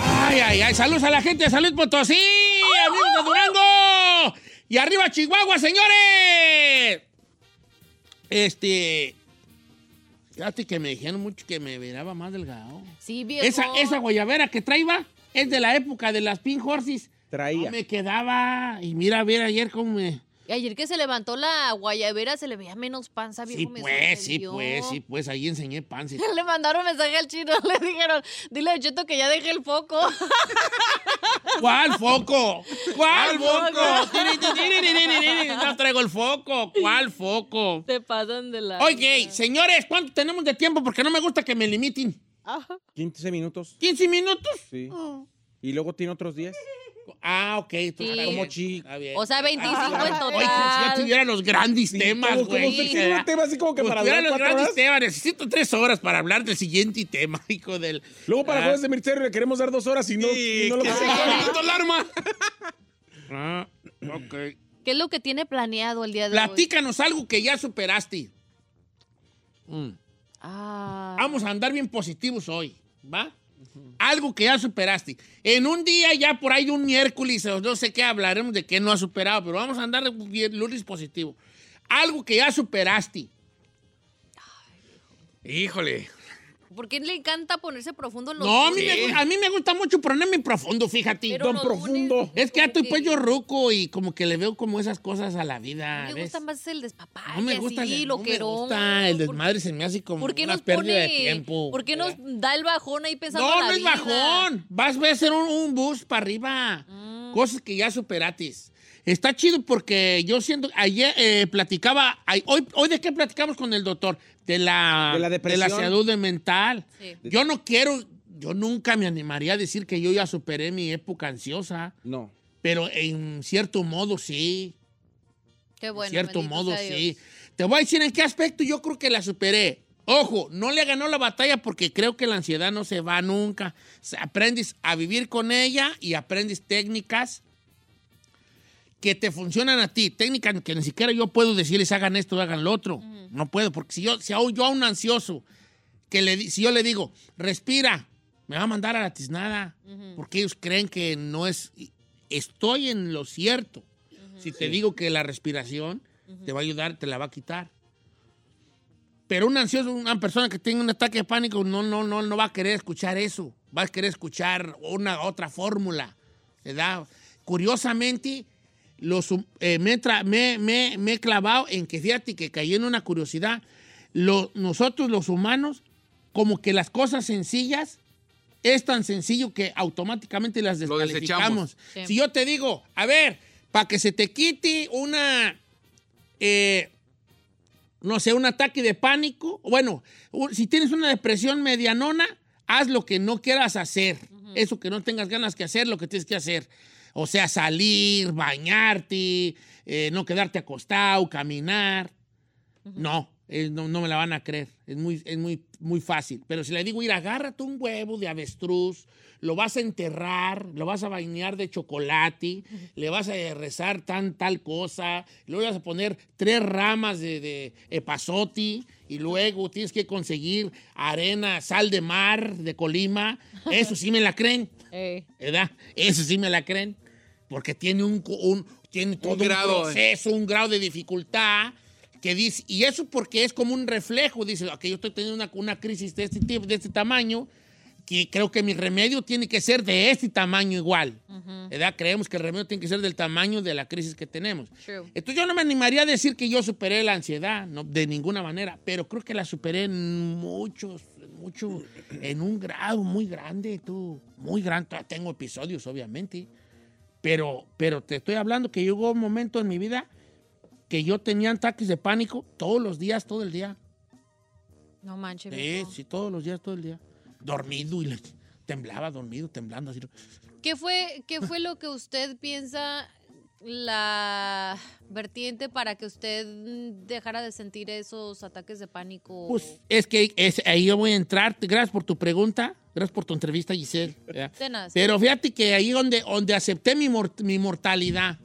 Ay, ay, ay. Saludos a la gente de Salud Potosí, amigos de Durango. Y arriba Chihuahua, señores. Este. Fíjate que me dijeron mucho que me miraba más delgado. Sí, viejo. Esa, esa guayabera que traía es de la época de las Pink Horses. Traía. No me quedaba. Y mira, a ver ayer cómo me. Y ayer que se levantó la guayabera se le veía menos panza, viejo. Sí, me pues, sí, pues, sí, pues. Ahí enseñé pan. sí. Le mandaron mensaje al chino, le dijeron, dile a Cheto que ya deje el foco. ¿Cuál foco? ¿Cuál ¿Cuál foco? No traigo el foco. ¿Cuál foco? Se pasan de la... Oye, señores, ¿cuánto tenemos de tiempo? Porque no me gusta que me limiten. 15 minutos. ¿15 minutos? Sí. Y luego tiene otros 10. Ah, ok. Sí. Como chico. Está bien. O sea, 25 en Oye, como si ya total. tuviera los grandes temas, como, como güey. usted tiene un tema así como que Como para si tuviera hablar los cuatro grandes horas. temas. Necesito tres horas para hablar del siguiente tema, hijo del... Luego para Ah. jueves de misterio le queremos dar dos horas y no, y no lo que se la alarma. Ah, ok. ¿Qué es lo que tiene planeado el día de hoy? Platícanos algo que ya superaste. Mm. Ah, Vamos a andar bien positivos hoy, ¿va? Algo que ya superaste. En un día ya por ahí un miércoles o no sé qué hablaremos de que no has superado, pero vamos a andar bien lunes positivo. Algo que ya superaste. Híjole. ¿Por qué le encanta ponerse profundo en los No, a mí, me, a mí me gusta mucho ponerme profundo, fíjate. Pero Don los Profundo. lunes, es que ya estoy pues yo ruco y como que le veo como esas cosas a la vida. Me ¿ves? gusta más el despapalle, No me gusta, así, el, no gusta el desmadre, se me hace como ¿Por qué una nos pérdida pone, de tiempo. ¿Por qué nos da el bajón ahí pensando No, en la no es vida? bajón. Vas a hacer un, un bus para arriba. Mm. Cosas que ya superatis. Está chido porque yo siento, ayer eh, platicaba, ay- hoy, hoy de qué platicamos con el doctor? De la, De la depresión. salud mental. Sí. Yo no quiero, yo nunca me animaría a decir que yo ya superé mi época ansiosa, No. pero en cierto modo sí. Qué bueno, en cierto modo sí. Te voy a decir en qué aspecto yo creo que la superé. Ojo, no le ganó la batalla porque creo que la ansiedad no se va nunca. Aprendes a vivir con ella y aprendes técnicas que te funcionan a ti. Técnicas que ni siquiera yo puedo decirles hagan esto, hagan lo otro. No puedo, porque si yo, si a- yo a un ansioso, que le, si yo le digo, respira, me va a mandar a la tiznada. Porque ellos creen que no es... Estoy en lo cierto. Si te digo que la respiración te va a ayudar, te la va a quitar. Pero un ansioso, una persona que tenga un ataque de pánico, no, no, no, no va a querer escuchar eso. Va a querer escuchar una otra fórmula. ¿verdad? Curiosamente, los, eh, me, he tra- me- me- me he clavado en que, fíjate, que caí en una curiosidad. Lo- nosotros los humanos, como que las cosas sencillas, es tan sencillo que automáticamente las descalificamos. Sí. Si yo te digo, a ver, para que se te quite una, eh, no sé, un ataque de pánico, bueno, si tienes una depresión medianona, haz lo que no quieras hacer. Eso que no tengas ganas que hacer, lo que tienes que hacer. O sea, salir, bañarte, eh, no quedarte acostado, caminar. No, eh, no, no me la van a creer. Es muy, es muy, muy fácil. Pero si le digo, ir, agárrate un huevo de avestruz, lo vas a enterrar, lo vas a bañar de chocolate, le vas a rezar tan tal cosa, luego le vas a poner tres ramas de, de epazote y luego tienes que conseguir arena, sal de mar de Colima. Eso sí me la creen. Eso sí me la creen, porque tiene un, un- tiene todo un, grado, proceso, un grado de dificultad que dice, y eso porque es como un reflejo, dice, que yo estoy teniendo una, una crisis de este tipo, de este tamaño, que creo que mi remedio tiene que ser de este tamaño igual. ¿verdad? Creemos que el remedio tiene que ser del tamaño de la crisis que tenemos. True. Entonces yo no me animaría a decir que yo superé la ansiedad, no, de ninguna manera, pero creo que la superé en muchos, mucho, en un grado muy grande, tú, muy grande. Tengo episodios, obviamente, pero, pero te estoy hablando que llegó un momento en mi vida que yo tenía ataques de pánico todos los días, todo el día. No manches. Sí, sí, todos los días, todo el día. Dormido y le- temblaba, dormido, temblando. Así. ¿Qué fue, ¿Qué fue lo que usted piensa la vertiente para que usted dejara de sentir esos ataques de pánico? Pues es que es- ahí yo voy a entrar. Gracias por tu pregunta, gracias por tu entrevista, Giselle. nada. Pero fíjate que ahí donde, donde acepté mi, mor- mi mortalidad.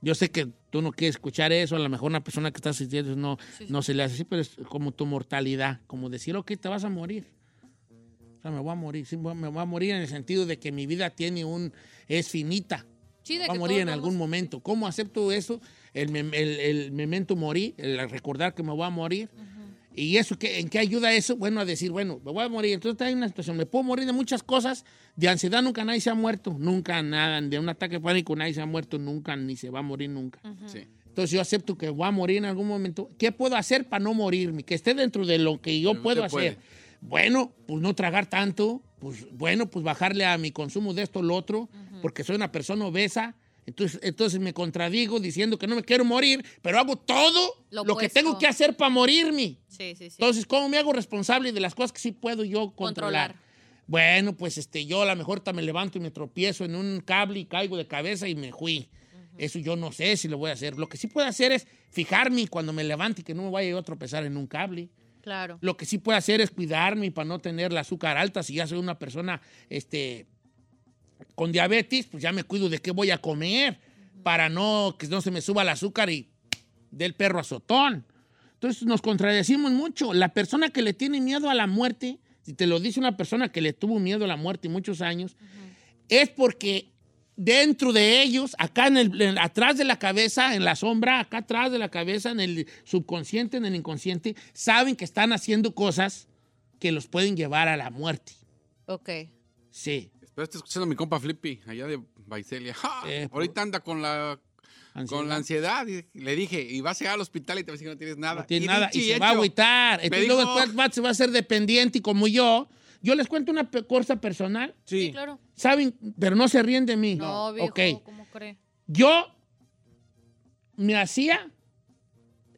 Yo sé que tú no quieres escuchar eso, a lo mejor una persona que está asistiendo no, no se le hace así, pero es como tu mortalidad, como decir, ok, te vas a morir. O sea, me voy a morir, sí, me voy a morir en el sentido de que mi vida tiene un, es finita. Sí, de va a morir en vamos- algún momento. ¿Cómo acepto eso? El, mem- el, el memento morir, el recordar que me voy a morir. ¿Y eso qué, en qué ayuda eso? Bueno, a decir, bueno, me voy a morir. Entonces hay una situación, me puedo morir de muchas cosas. De ansiedad nunca nadie se ha muerto, nunca nada. De un ataque de pánico nadie se ha muerto nunca, ni se va a morir nunca. Sí. Entonces yo acepto que voy a morir en algún momento. ¿Qué puedo hacer para no morirme? Que esté dentro de lo que yo Pero puedo puede. Bueno, pues no tragar tanto. Pues bueno, pues bajarle a mi consumo de esto o lo otro, porque soy una persona obesa. Entonces, entonces me contradigo diciendo que no me quiero morir, pero hago todo Lo lo, que tengo que hacer para morirme. Sí, sí, sí. Entonces, ¿cómo me hago responsable de las cosas que sí puedo yo controlar? Controlar. Bueno, pues este, yo a lo mejor me levanto y me tropiezo en un cable y caigo de cabeza y me fui. Eso yo no sé si lo voy a hacer. Lo que sí puedo hacer es fijarme cuando me levante y que no me vaya yo a tropezar en un cable. Claro. Lo que sí puedo hacer es cuidarme para no tener la azúcar alta. Si ya soy una persona este, con diabetes, pues ya me cuido de qué voy a comer para no que no se me suba el azúcar y del perro azotón. Entonces nos contradecimos mucho. La persona que le tiene miedo a la muerte, si te lo dice una persona que le tuvo miedo a la muerte muchos años, es porque dentro de ellos, acá en el, en- atrás de la cabeza, en la sombra, acá atrás de la cabeza, en el subconsciente, en el inconsciente, saben que están haciendo cosas que los pueden llevar a la muerte. Ok. Sí. Espero estoy escuchando a mi compa Flippy, allá de Baicelia. ¡Ja! Eh, por- Ahorita anda con la, con la ansiedad. Y le dije, y vas a llegar al hospital y te vas a decir que no tienes nada. No tiene nada y se va a hecho. agüitar. Entonces dijo- luego después va- se va a hacer dependiente y como yo. Yo les cuento una pe- cosa personal. Sí, Sí. claro. ¿Saben? Pero no se ríen de mí. No, viejo. ¿cómo cree? Yo me hacía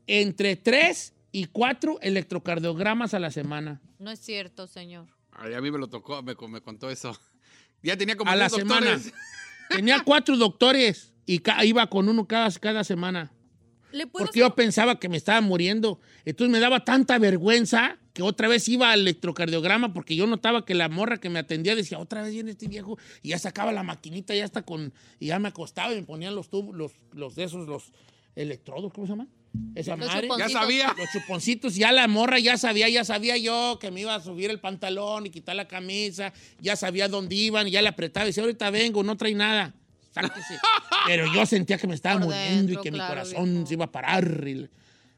entre tres y cuatro electrocardiogramas a la semana. No es cierto, señor. Ay, a mí me lo tocó, me, me contó eso. Ya tenía como A la semana. doctores. Tenía cuatro doctores y iba con uno cada, cada semana. ¿Le puedo Porque yo pensaba que me estaba muriendo. Entonces me daba tanta vergüenza que otra vez iba al electrocardiograma porque yo notaba que la morra que me atendía decía, otra vez viene este viejo. Y ya sacaba la maquinita, ya está con... Y ya me acostaba y me ponían los tubos, los, los de esos, los electrodos, ¿cómo se llama? Esa Los madre. Ya sabía. Los chuponcitos, ya la morra ya sabía, ya sabía yo que me iba a subir el pantalón y quitar la camisa, ya sabía dónde iban, y ya le apretaba y decía, ahorita vengo, no trae nada. Sáquese. Pero yo sentía que me estaba Por muriendo dentro, y que mi corazón viejo. se iba a parar. y le-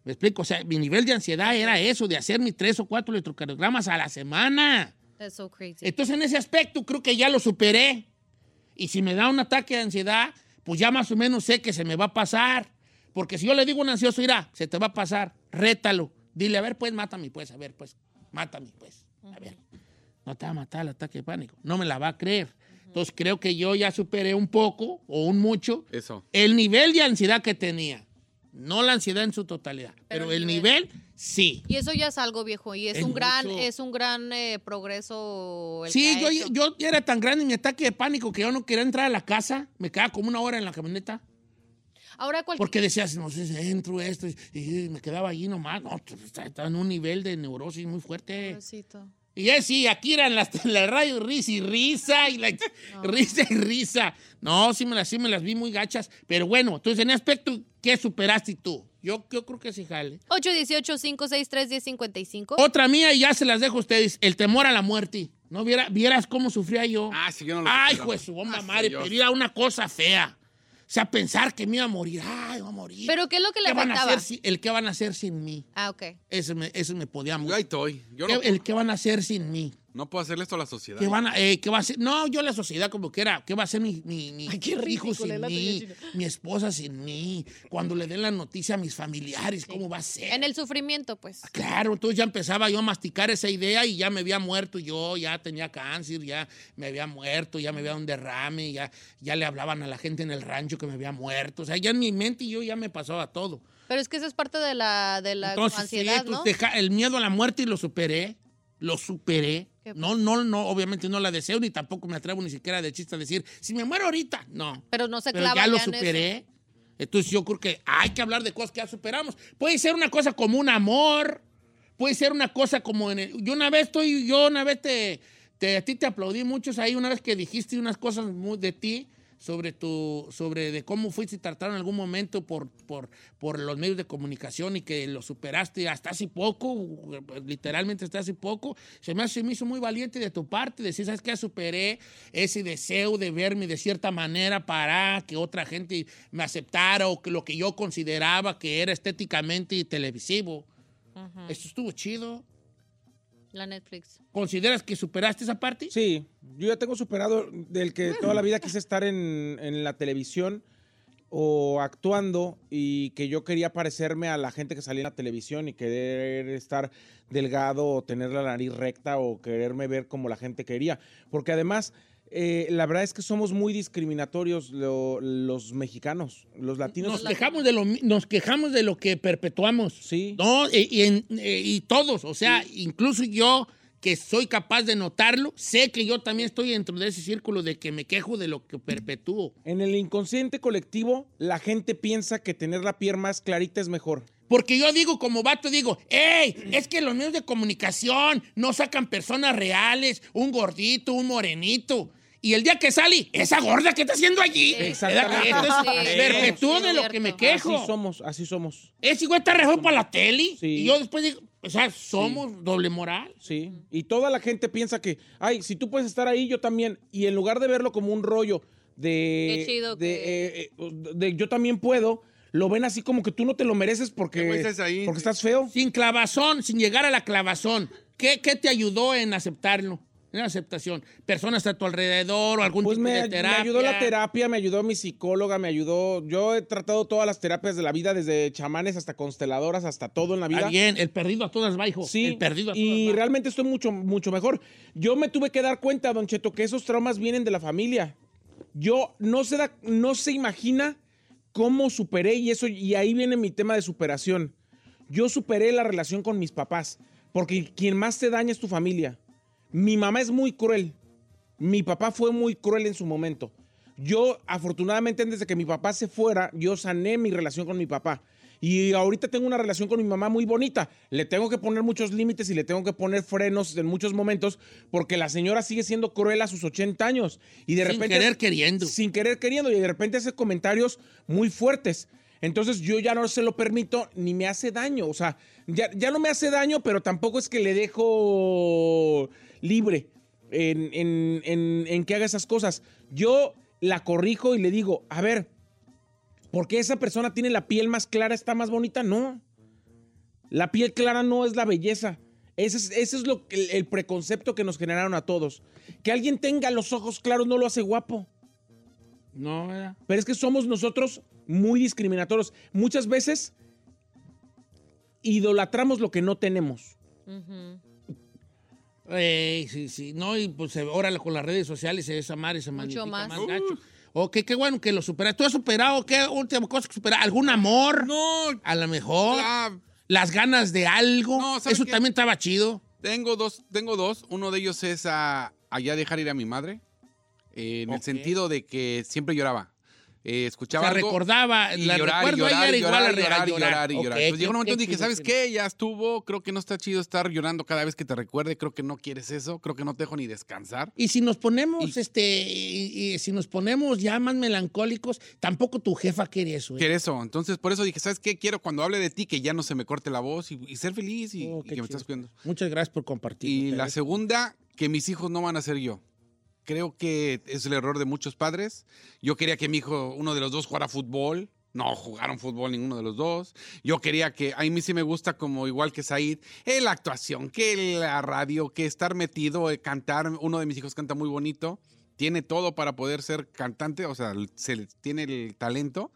¿Me explico? O sea, mi nivel de ansiedad era eso, de hacer mis tres o cuatro electrocardiogramas a la semana. That's so crazy. Entonces, en ese aspecto, creo que ya lo superé. Y si me da un ataque de ansiedad, pues ya más o menos sé que se me va a pasar. Porque si yo le digo a un ansioso, mira, se te va a pasar, rétalo. Dile, a ver, pues, mátame, pues, a ver, pues, mátame, pues. A ver, no te va a matar el ataque de pánico. No me la va a creer. Entonces, creo que yo ya superé un poco o un mucho Eso. el nivel de ansiedad que tenía. No la ansiedad en su totalidad, pero, el el nivel. nivel, sí. Y eso ya es algo viejo y es, Es un gran es un gran eh, progreso. el Sí, yo, yo era tan grande mi ataque de pánico que yo no quería entrar a la casa. Me quedaba como una hora en la camioneta. Ahora cualquier Porque decías, no sé, entro esto. Y, y me quedaba allí nomás. No, está- estaba en un nivel de neurosis muy fuerte. Pobrecito. Y es sí, aquí eran las la radio risa y risa y la, risa y risa. No, sí me, las, sí me las vi muy gachas. Pero bueno, entonces en ese aspecto, ¿qué superaste tú? Yo, yo creo que sí, jale. 818-563-1055. Otra mía y ya se las dejo a ustedes. El temor a la muerte. No viera, vieras cómo sufría yo. Ah, sí, yo no lo Ay, pues su bomba Ah, madre, Dios. pero era una cosa fea. Sea, pensar que me iba a morir. Ay, voy a morir. ¿Pero qué es lo que le ¿Qué van a hacer si- el que van a hacer sin mí. Ah, ok. Eso me, eso me podía Yo mucho. ahí estoy. Yo ¿Qué- no, el que van a hacer sin mí. No puedo hacerle esto a la sociedad. ¿Qué van a, eh, qué va a hacer? No, yo la sociedad como que era. ¿Qué va a hacer mi, mi, mi Ay, qué hijo sin mí? Mi esposa sin mí. Cuando le den la noticia a mis familiares, ¿cómo va a ser? En el sufrimiento, pues. Claro, entonces ya empezaba yo a masticar esa idea y ya me había muerto yo, ya tenía cáncer, ya me había muerto, ya me había un derrame, ya, ya le hablaban a la gente en el rancho que me había muerto. O sea, ya en mi mente yo ya me pasaba todo. Pero es que eso es parte de la, de la Entonces, ansiedad, pues, ¿no? deja- el miedo a la muerte y lo superé. Lo superé. No, no, no, obviamente no la deseo ni tampoco me atrevo ni siquiera de chiste a decir, si me muero ahorita, no. Pero no se Pero clava ya lo en eso. superé. Entonces yo creo que hay que hablar de cosas que ya superamos. Puede ser una cosa como un amor, puede ser una cosa como en el- yo una vez estoy, yo una vez te, te- a ti te aplaudí muchos ahí una vez que dijiste unas cosas muy de ti sobre tu, sobre de cómo fuiste tratado en algún momento por, por, por los medios de comunicación y que lo superaste hasta hace poco, literalmente hasta hace poco, se me, hace, me hizo muy valiente de tu parte, decir, ¿sabes qué? Superé ese deseo de verme de cierta manera para que otra gente me aceptara o que lo que yo consideraba que era estéticamente televisivo. Esto estuvo chido. La Netflix. ¿Consideras que superaste esa parte? Sí, yo ya tengo superado del que toda la vida quise estar en, en la televisión o actuando y que yo quería parecerme a la gente que salía en la televisión y querer estar delgado o tener la nariz recta o quererme ver como la gente quería. Porque además, eh, la verdad es que somos muy discriminatorios lo- los mexicanos, los latinos. Nos quejamos, de lo, nos quejamos de lo que perpetuamos. Sí. No, y, y en- eh, y todos, o sea, incluso yo que soy capaz de notarlo, sé que yo también estoy dentro de ese círculo de que me quejo de lo que perpetúo. En el inconsciente colectivo, la gente piensa que tener la piel más clarita es mejor. Porque yo digo, como vato, digo, ¡Ey! Es que los medios de comunicación no sacan personas reales, un gordito, un morenito. Y el día que sale, esa gorda que está haciendo allí. Exactamente. Sí, perpetúo sí, de es lo que me quejo. Así somos, así somos. Ese güey está rejón para la tele. Sí. Y yo después digo, o sea, somos doble moral. Sí. Y toda la gente piensa que, ay, si tú puedes estar ahí, yo también. Y en lugar de verlo como un rollo de. Qué chido de, que- eh, eh, de yo también puedo, lo ven así como que tú no te lo mereces ¿Qué porque, estás ahí? porque estás feo. Sin clavazón, sin llegar a la clavazón. ¿Qué, qué te ayudó en aceptarlo? En la aceptación. Personas a tu alrededor o algún Pues tipo me, de me terapia. ayudó la terapia, me ayudó mi psicóloga, me ayudó. Yo he tratado todas las terapias de la vida, desde chamanes hasta consteladoras, hasta todo en la vida. Está bien, el perdido a todas va, hijo. Sí, El perdido a todas y va. realmente estoy mucho, mucho mejor. Yo me tuve que dar cuenta, Don Cheto, que esos traumas vienen de la familia. Yo no se, da, no se imagina cómo superé y eso, y ahí viene mi tema de superación. Yo superé la relación con mis papás, porque quien más te daña es tu familia. Mi mamá es muy cruel. Mi papá fue muy cruel en su momento. Yo, afortunadamente, desde que mi papá se fuera, yo sané mi relación con mi papá. Y ahorita tengo una relación con mi mamá muy bonita. Le tengo que poner muchos límites y le tengo que poner frenos en muchos momentos porque la señora sigue siendo cruel a sus 80 años. Y de Sin repente. querer queriendo. Sin querer queriendo. Y de repente hace comentarios muy fuertes. Entonces yo ya no se lo permito ni me hace daño. O sea, ya, ya no me hace daño, pero tampoco es que le dejo libre en, en- en- en que haga esas cosas. Yo la corrijo y le digo, a ver, ¿por qué esa persona tiene la piel más clara, está más bonita? No. La piel clara no es la belleza. Ese es, ese es lo que- el, el preconcepto que nos generaron a todos. Que alguien tenga los ojos claros no lo hace guapo. No, ¿verdad? Pero es que somos nosotros muy discriminatorios. Muchas veces idolatramos lo que no tenemos. Sí, sí. No, y pues ahora con las redes sociales esa madre se magnifica más. más, gacho. Ok, qué bueno que lo superaste. ¿Tú has superado qué última cosa que superar? ¿Algún amor? No, A lo mejor. ah, Las ganas de algo. No, ¿sabe Eso qué? también estaba chido. tengo dos, tengo dos. Uno de ellos es a, allá dejar ir a mi madre. eh, en el sentido de que siempre lloraba. Eh, O escuchaba sea, algo recordaba, y la llorar, recuerdo llorar, era igual a llorar, llorar, y llorar, y llorar. Entonces llegó un momento en qué dije, ¿sabes qué? Ya estuvo, creo que no está chido estar llorando cada vez que te recuerde, creo que no quieres eso, creo que no te dejo ni descansar. Y si nos ponemos, Y- este, y, y si nos ponemos ya más melancólicos, tampoco tu jefa quiere eso. ¿eh? Quiere eso. Entonces, por eso dije, ¿sabes qué? Quiero cuando hable de ti que ya no se me corte la voz y, y ser feliz y, Oh, que me estás cuidando. Muchas gracias por compartir. Y la segunda, que mis hijos no van a ser yo. Creo que es el error de muchos padres. Yo quería que mi hijo, uno de los dos, jugara fútbol. No jugaron fútbol ninguno de los dos. Yo quería que, a mí sí me gusta como igual que Said, eh, la actuación, que la radio, que estar metido, eh, cantar. Uno de mis hijos canta muy bonito. Tiene todo para poder ser cantante, o sea, se, tiene el talento.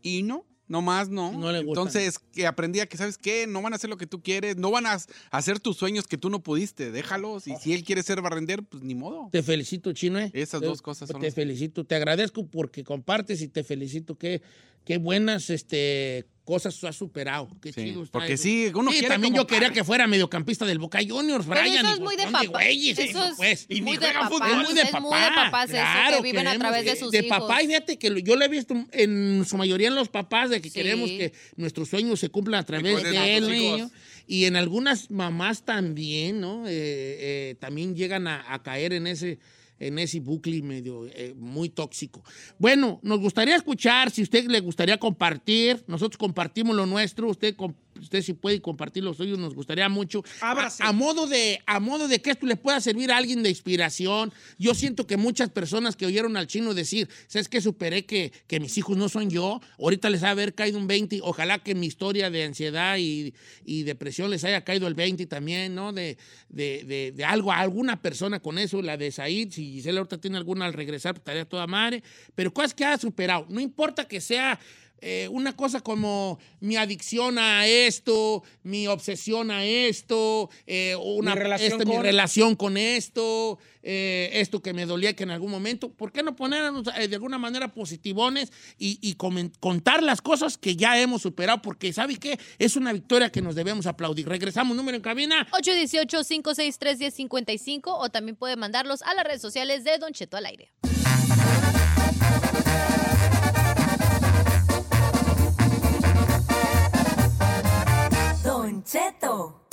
Y no, no más, no. No le gusta. Entonces, que aprendí a que, ¿sabes qué? No van a hacer lo que tú quieres, no van a hacer tus sueños que tú no pudiste, déjalos. Y si él quiere ser barrender, pues ni modo. Te felicito, Chino. ¿eh? Esas Te- dos cosas son Te las- felicito, te agradezco porque compartes y te felicito. Qué, qué buenas este, cosas has superado. Qué Sí, chido está porque eso. sí, uno quiere también yo quería padre. que fuera mediocampista del Boca Juniors, Pero Brian. eso y es muy de papá. güeyes, Eso es pues. Y muy de papá. fútbol. Es muy de Es papá. muy de papás eso, Claro, que viven a través de que- sus De hijos. papá, y fíjate que yo lo he visto en su mayoría en los papás, de que Sí. queremos que nuestros sueños se cumplan a través de él, niño. Y en algunas mamás también, ¿no? Eh, eh, también llegan a, a caer en ese en ese bucle medio eh, muy tóxico. Bueno, nos gustaría escuchar, si usted le gustaría compartir, nosotros compartimos lo nuestro, usted, usted si puede compartir lo suyo, nos gustaría mucho. Ábrase. A, a modo de, a modo de que esto le pueda servir a alguien de inspiración. Yo siento que muchas personas que oyeron al chino decir, ¿sabes que Superé que, que mis hijos no son yo. Ahorita les ha haber caído un 20. Ojalá que mi historia de ansiedad y, y depresión les haya caído el 20 también, ¿no? De, de, de, de algo, a alguna persona con eso, la de Said, si Gisela ahorita tiene alguna al regresar, pues, estaría toda madre. Pero cosas que ha superado. No importa que sea eh, una cosa como mi adicción a esto, mi obsesión a esto, eh, una Mi relación este, mi con- relación con esto, eh, esto que me dolía que en algún momento, ¿por qué no ponernos eh, de alguna manera positivones y, y contar las cosas que ya hemos superado? Porque, ¿sabe qué? Es una victoria que nos debemos aplaudir. Regresamos, número en cabina. 818-563-1055 o también puede mandarlos a las redes sociales de Don Cheto al aire. Don Cheto.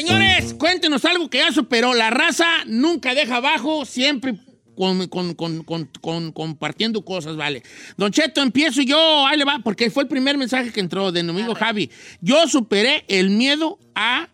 Señores, cuéntenos algo que ya superó. La raza nunca deja abajo, siempre con- con- con- con- con- compartiendo cosas, vale. Don Cheto, empiezo yo, ahí le va, porque fue el primer mensaje que entró de mi amigo Javi. Yo superé el miedo a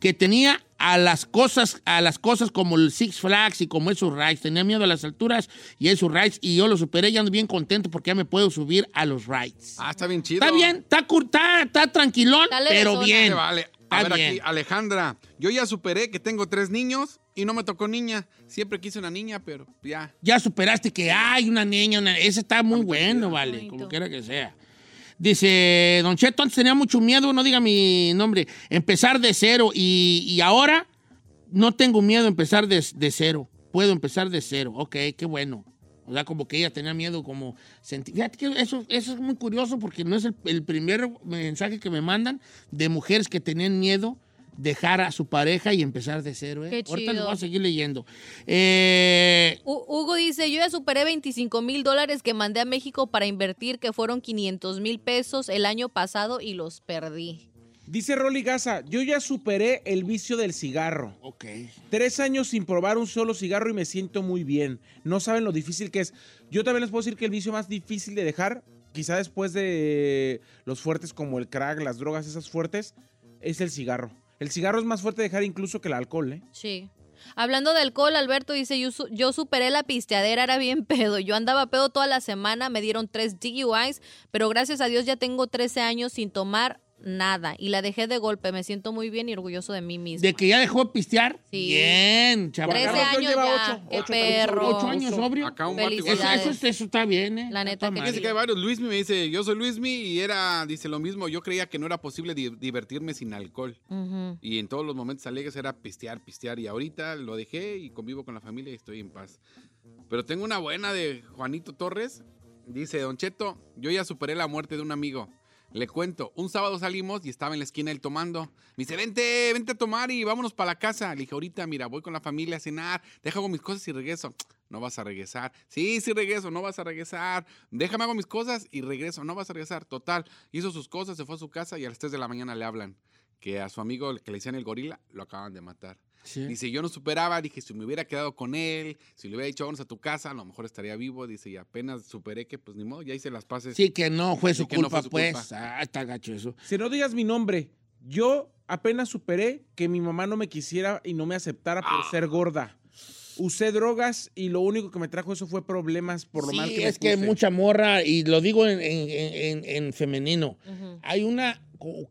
que tenía a las cosas, a las cosas como el Six Flags y como esos rides. Tenía miedo a las alturas y esos rides, y yo lo superé y ando bien contento porque ya me puedo subir a los rides. Ah, está bien chido. Está bien, está, está, está tranquilón, Dale pero bien. Se A ver bien. aquí, Alejandra, yo ya superé que tengo tres niños y no me tocó niña. Siempre quise una niña, pero ya. ya superaste que hay una niña, una- ese está muy bueno, vale, Bonito. como quiera que sea. Dice, Don Cheto, antes tenía mucho miedo, no diga mi nombre, empezar de cero y, y ahora no tengo miedo a empezar de, de cero. Puedo empezar de cero. Ok, qué bueno. O sea, como que ella tenía miedo, como... senti- Fíjate que eso, eso es muy curioso porque no es el, el primer mensaje que me mandan de mujeres que tenían miedo dejar a su pareja y empezar de cero. ¿eh? Qué Ahorita les chido. voy a seguir leyendo. Eh, Hu- Hugo dice, yo ya superé 25 mil dólares que mandé a México para invertir, que fueron 500 mil pesos el año pasado y los perdí. Dice Rolly Gaza, yo ya superé el vicio del cigarro. Ok. Tres años sin probar un solo cigarro y me siento muy bien. No saben lo difícil que es. Yo también les puedo decir que el vicio más difícil de dejar, quizá después de los fuertes como el crack, las drogas esas fuertes, es el cigarro. El cigarro es más fuerte de dejar incluso que el alcohol, ¿eh? Sí. Hablando de alcohol, Alberto dice, yo, yo superé la pisteadera, era bien pedo. Yo andaba pedo toda la semana, me dieron tres DUIs, pero gracias a Dios ya tengo 13 años sin tomar nada. Y la dejé de golpe, me siento muy bien y orgulloso de mí mismo. ¿De que ya dejó de pistear? Sí. Bien, chaval. 13 Carlos, yo años lleva ya, ocho, qué ocho, perro. ¿Ocho años sobrio? Acá un. Eso, eso, eso está bien, ¿eh? La neta Está que. Fíjense que hay varios. Luismi me dice, yo soy Luismi y era, dice lo mismo, yo creía que no era posible di- divertirme sin alcohol. Y en todos los momentos alegres era pistear, pistear. Y ahorita lo dejé y convivo con la familia y estoy en paz. Pero tengo una buena de Juanito Torres. Dice, Don Cheto, yo ya superé la muerte de un amigo. Le cuento, un sábado salimos y estaba en la esquina él tomando. Me dice, vente, vente a tomar y vámonos para la casa. Le dije, ahorita, mira, voy con la familia a cenar, deja hago mis cosas y regreso. No vas a regresar. Sí, sí regreso, no vas a regresar. Déjame hago mis cosas y regreso, no vas a regresar. Total, hizo sus cosas, se fue a su casa y a las 3 de la mañana le hablan que a su amigo que le decían el gorila lo acaban de matar. Sí. Dice, yo no superaba, dije, si me hubiera quedado con él, si le hubiera dicho, vamos a tu casa, a lo mejor estaría vivo. Dice, y apenas superé que, pues ni modo, ya hice las paces. Sí, que no fue su no culpa, fue su pues. culpa. Ah, está gacho eso. Si no digas mi nombre, yo apenas superé que mi mamá no me quisiera y no me aceptara por Ah. ser gorda. Usé drogas y lo único que me trajo eso fue problemas por lo sí, mal que me es que mucha morra, y lo digo en, en- en- en femenino, hay una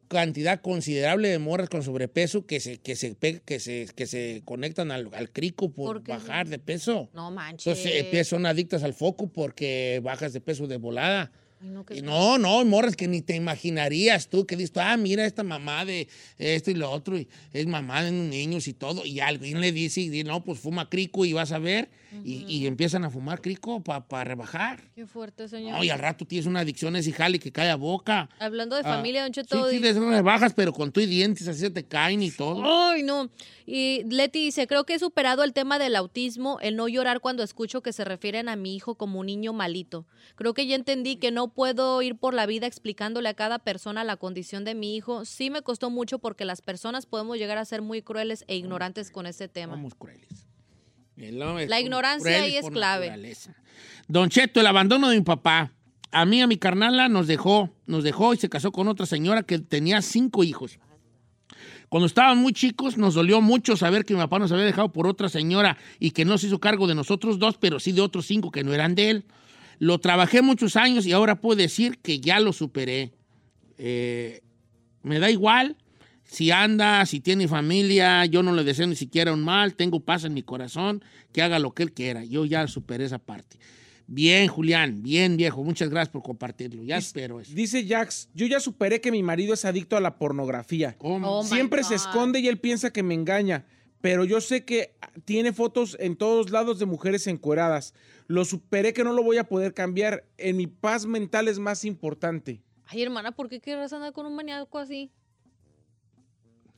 cantidad considerable de morras con sobrepeso que se, que se, que se, que se conectan al, al crico por, bajar de peso. No manches. Entonces, eh, son adictas al foco porque bajas de peso de volada. No, Y no, no, morras que ni te imaginarías tú, que dices, ah, mira esta mamá de esto y lo otro, y es mamá de unos niños y todo, y alguien le dice, y dice, no, pues fuma crico y vas a ver, y, y empiezan a fumar crico para rebajar. Qué fuerte, señor. No, y al rato tienes una adicción ese jale que cae a boca. Hablando de Ah, familia, Don Cheto. sí, dice- de rebajas, pero con tu y dientes así se te caen y todo. Ay, no. Y Leti dice, creo que he superado el tema del autismo, el no llorar cuando escucho que se refieren a mi hijo como un niño malito. Creo que ya entendí que no puedo ir por la vida explicándole a cada persona la condición de mi hijo. Sí me costó mucho porque las personas podemos llegar a ser muy crueles e ignorantes con ese tema. Somos crueles. La ignorancia ahí es clave. naturaleza. Don Cheto, el abandono de mi papá. A mí, a mi carnala, nos dejó, nos dejó y se casó con otra señora que tenía cinco hijos. Cuando estaban muy chicos, nos dolió mucho saber que mi papá nos había dejado por otra señora y que no se hizo cargo de nosotros dos, pero sí de otros cinco que no eran de él. Lo trabajé muchos años y ahora puedo decir que ya lo superé. Eh, me da igual si anda, si tiene familia, yo no le deseo ni siquiera un mal, tengo paz en mi corazón, que haga lo que él quiera. Yo ya superé esa parte. Bien, Julián, bien, viejo. Muchas gracias por compartirlo. Ya espero eso. Dice Jax, yo ya superé que mi marido es adicto a la pornografía. ¿Cómo? Oh, my Siempre se esconde y él piensa que me engaña, pero yo sé que tiene fotos en todos lados de mujeres encueradas. Lo superé que no lo voy a poder cambiar. En mi paz mental es más importante. Ay, hermana, ¿por qué quieres andar con un maníaco así?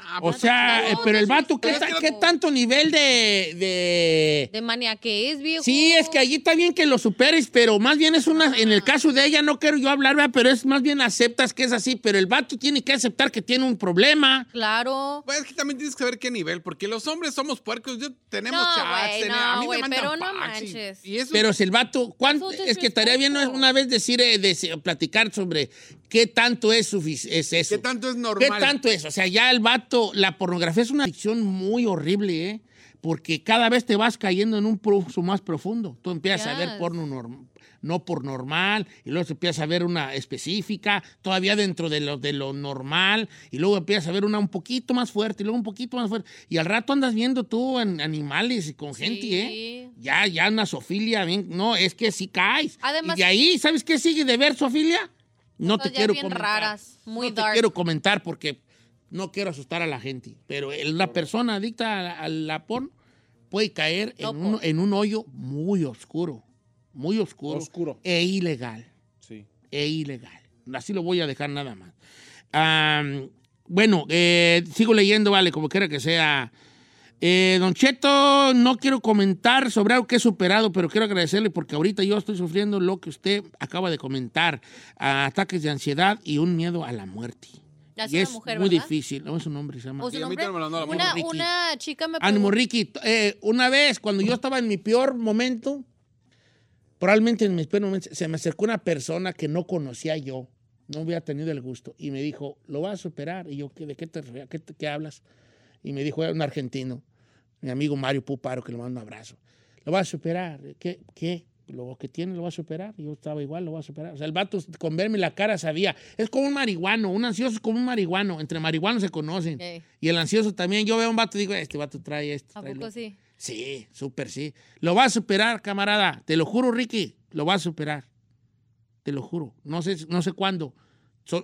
Ah, o pues, sea, no, eh, pero el vato, ¿qué, ta- que- qué tanto nivel de, de... De maniaque es, viejo. Sí, es que allí está bien que lo superes, pero más bien es una, en el caso de ella no quiero yo hablar, ¿verdad? pero es más bien aceptas que es así, pero el vato tiene que aceptar que tiene un problema. Claro. Pues es que también tienes que saber qué nivel, porque los hombres somos puercos, yo, tenemos No, chats, güey, tenemos- no, a mí güey, me mandan pero no y- manches. Y, eso, Pero si el vato, ¿cuánto? Eso es Es que estaría bien una vez decir, eh, deci- platicar sobre qué tanto es, sufic- es eso. ¿qué tanto es ¿Qué normal? tanto es? O sea, ya el vato, la pornografía es una adicción muy horrible, ¿eh? Porque cada vez te vas cayendo en un pozo más profundo. Tú empiezas a ver porno norm- no por normal, y luego empiezas a ver una específica, todavía dentro de lo, de lo normal, y luego empiezas a ver una un poquito más fuerte, y luego un poquito más fuerte. Y al rato andas viendo tú en animales y con gente, ¿eh? Ya, ya una sofilia, bien, no, es que sí caes. Además- y de ahí, ¿sabes qué sigue de ver sofilia? No te quiero comentar. raras, muy no te quiero comentar porque no quiero asustar a la gente. Pero la persona adicta a la, a la porn puede caer en un, en un hoyo muy oscuro, muy oscuro, Oscuro. e ilegal, Sí. e ilegal. Así lo voy a dejar nada más. Bueno, eh, sigo leyendo, vale, como quiera que sea. Eh, don Cheto, no quiero comentar sobre algo que he superado, pero quiero agradecerle porque ahorita yo estoy sufriendo lo que usted acaba de comentar, ataques de ansiedad y un miedo a la muerte. Y una es mujer, muy ¿verdad? difícil. No es un nombre, se llama. Una, una chica me Ricky. Eh, una vez, cuando yo estaba en mi peor momento, probablemente en mi peor momento, se me acercó una persona que no conocía yo, no había tenido el gusto, y me dijo, lo vas a superar. Y yo, ¿qué- ¿de qué, te, refieres? ¿Qué, te- qué hablas? Y me dijo, era un argentino, mi amigo Mario Puparo, que le mando un abrazo. Lo vas a superar. ¿Qué? ¿Qué? Lo que tiene lo va a superar. Yo estaba igual, lo va a superar. O sea, el vato con verme la cara sabía. Es como un marihuano, un ansioso es como un marihuano. Entre marihuanos se conocen. Y el ansioso también. Yo veo a un vato y digo, este vato trae esto. ¿A trae poco otro". sí? Sí, súper sí. Lo va a superar, camarada. Te lo juro, Ricky. Lo va a superar. Te lo juro. No sé, no sé cuándo.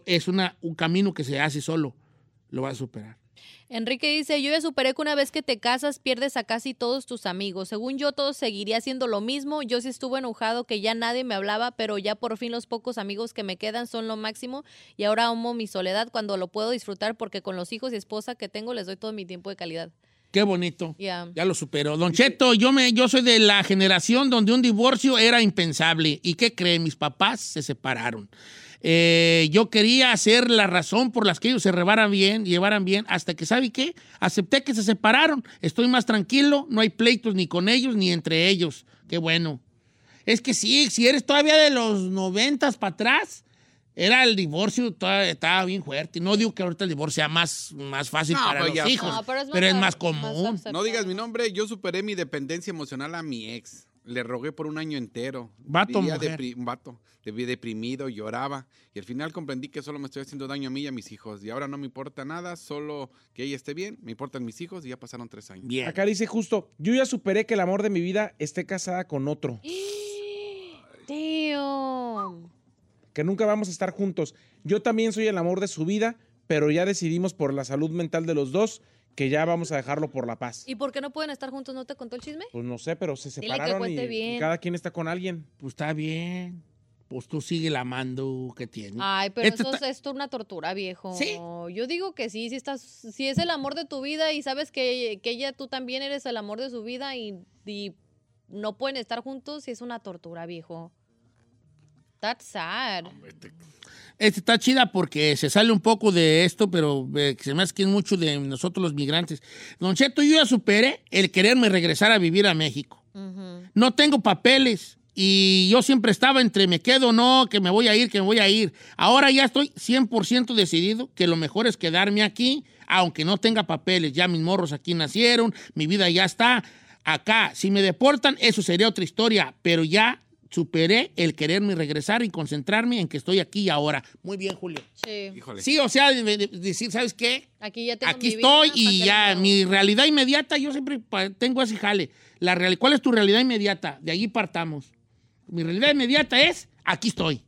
Es una, un camino que se hace solo. Lo va a superar. Enrique dice, yo ya superé que una vez que te casas pierdes a casi todos tus amigos. Según yo, todos seguiría haciendo lo mismo. Yo sí estuve enojado que ya nadie me hablaba, pero ya por fin los pocos amigos que me quedan son lo máximo y ahora amo mi soledad cuando lo puedo disfrutar porque con los hijos y esposa que tengo les doy todo mi tiempo de calidad. Qué bonito. Ya. Ya lo superó. Don Cheto, yo, me, yo soy de la generación donde un divorcio era impensable. ¿Y qué creen? Mis papás se separaron. Eh, yo quería hacer la razón por las que ellos se rebaran bien, llevaran bien, hasta que, ¿sabe qué? Acepté que se separaron. Estoy más tranquilo, no hay pleitos ni con ellos ni entre ellos. Qué bueno. Es que sí, si eres todavía de los noventas para atrás, era el divorcio, todavía estaba bien fuerte. No digo que ahorita el divorcio sea más, más fácil No, para los ya- hijos, No, pero es más- más, común. No digas mi nombre, yo superé mi dependencia emocional a mi ex. Le rogué por un año entero. ¿Vato mujer? vato. Vivía deprimido, lloraba. Y al final comprendí que solo me estoy haciendo daño a mí y a mis hijos. Y ahora no me importa nada, solo que ella esté bien. Me importan mis hijos y ya pasaron tres años. Bien. Acá dice justo, yo ya superé que el amor de mi vida esté casada con otro, Damn. que nunca vamos a estar juntos. Yo también soy el amor de su vida, pero ya decidimos por la salud mental de los dos que ya vamos a dejarlo por la paz. ¿Y por qué no pueden estar juntos? ¿No te contó el chisme? Pues no sé, pero se Dile que separaron y, bien. cada quien está con alguien. Pues está bien. Pues tú sigue la amando que tiene. Ay, pero Este eso es, esto una tortura, viejo. ¿Sí? Yo digo que sí, si estás, si es el amor de tu vida y sabes que, que ella, tú también eres el amor de su vida y, y no pueden estar juntos, sí es una tortura, viejo. That's sad. Este está chida porque se sale un poco de esto, pero eh, se me hace que es mucho de nosotros los migrantes. Don Cheto, yo ya superé el quererme regresar a vivir a México. Ujú. No tengo papeles y yo siempre estaba entre me quedo o no, que me voy a ir, que me voy a ir. Ahora ya estoy 100% decidido que lo mejor es quedarme aquí, aunque no tenga papeles. Ya mis morros aquí nacieron, mi vida ya está acá. Si me deportan, eso sería otra historia, pero ya superé el quererme regresar y concentrarme en que estoy aquí y ahora. Muy bien, Julio. Sí. Híjole. Sí, o sea, de- de- decir, ¿sabes qué? Aquí ya tengo Aquí mi estoy ¿pa' y ya mi realidad inmediata, yo siempre tengo ese jale. La real- ¿Cuál es tu realidad inmediata? De allí partamos. Mi realidad inmediata es, aquí estoy.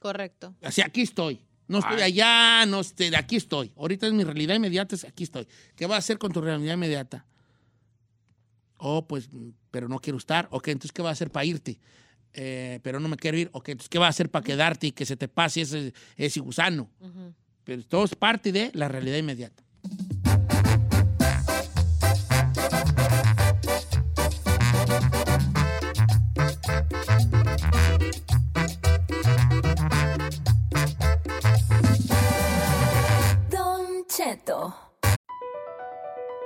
Correcto. O sea, aquí estoy. No estoy Ay. allá, no estoy, aquí estoy. Ahorita es mi realidad inmediata, es aquí estoy. ¿Qué vas a hacer con tu realidad inmediata? Oh, pues, pero no quiero estar. Ok, entonces, ¿qué vas a hacer para irte? Eh, pero no me quiero ir. Ok, entonces, ¿qué vas a hacer para quedarte y que se te pase ese, ese gusano? Pero todo es parte de la realidad inmediata.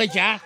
pues ya.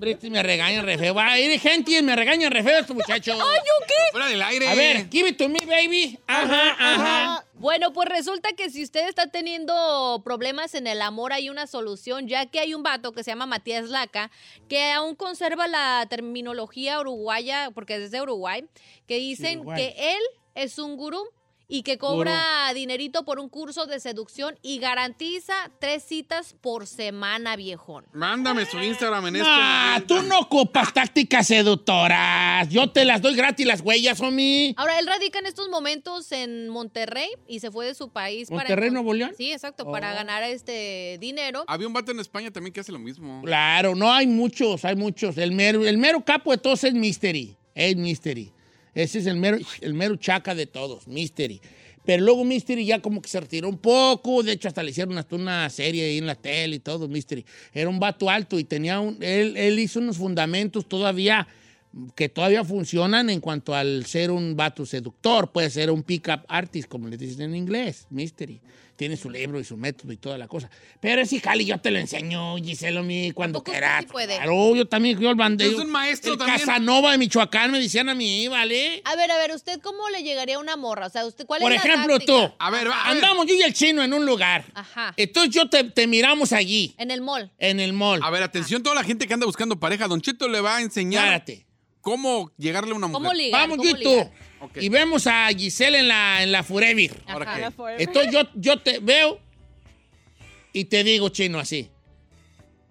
Hombre, este me regaña re feo. Va a ir gente, me regaña re feo este muchacho. ¡Ay, yo qué! Fuera del aire. A ver, give it to me, baby. Ajá, ajá. Bueno, pues resulta que si usted está teniendo problemas en el amor, hay una solución, ya que hay un vato que se llama Matías Laca, que aún conserva la terminología uruguaya, porque es de Uruguay, que dicen Uruguay. que él es un gurú y que cobra dinerito por un curso de seducción y garantiza tres citas por semana, viejón. Mándame su Instagram en este Ah, momento. tú no ocupas tácticas seductoras. Yo te las doy gratis las huellas, homie. Ahora, él radica en estos momentos en Monterrey y se fue de su país ¿Monterrey, encon- Nuevo León? Sí, exacto, para Oh. ganar este dinero. Había un vato en España también que hace lo mismo. Claro, no hay muchos, hay muchos. El mero, el mero capo de todos es Mystery. Es Mystery. Ese es el mero, el mero chaca de todos, Mystery. Pero luego Mystery ya como que se retiró un poco. De hecho, hasta le hicieron hasta una serie ahí en la tele y todo, Mystery. Era un vato alto y tenía un. Él, él hizo unos fundamentos todavía que todavía funcionan en cuanto al ser un vato seductor. Puede ser un pick-up artist, como le dicen en inglés, Mystery. Tiene su libro y su método y toda la cosa. Pero ese jali yo te lo enseño, Giselo, mi, cuando quieras. sí puede? Claro, yo también, yo el bandero. Es un maestro el también. Casanova de Michoacán me decían a mí, ¿vale? A ver, a ver, ¿usted cómo le llegaría a una morra? O sea, ¿usted cuál Por es la ejemplo, táctica? tú. A ver, va, a ver. Andamos yo y el chino en un lugar. Ajá. Entonces yo te, te miramos allí, En el mall. en el mall. A ver, atención, toda la gente que anda buscando pareja. Don Cheto le va a enseñar Párate. Cómo llegarle a una mujer. ¿Cómo ligar? Vamos, ¿Cómo y ligar? Y vemos a Giselle en la, en la Forever. Ahora qué. Entonces yo, yo te veo y te digo, chino, así.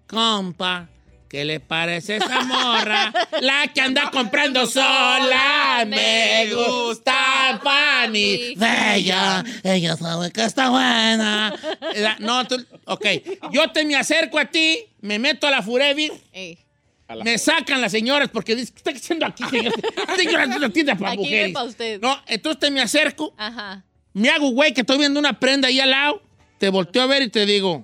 Compa, ¿qué le parece esa morra? La que anda comprando sola. Me gusta Pani. Bella, ella sabe que está buena. Eh, No, tú, ok. Yo te me acerco a ti, me meto a la Forever. Ey. Me sacan las señoras porque dicen, ¿qué está haciendo aquí, señor? Señora, es una tienda para Aquí mujeres. ve pa' usted. No, entonces te me acerco Ajá. me hago güey que estoy viendo una prenda ahí al lado, te volteo a ver y te digo,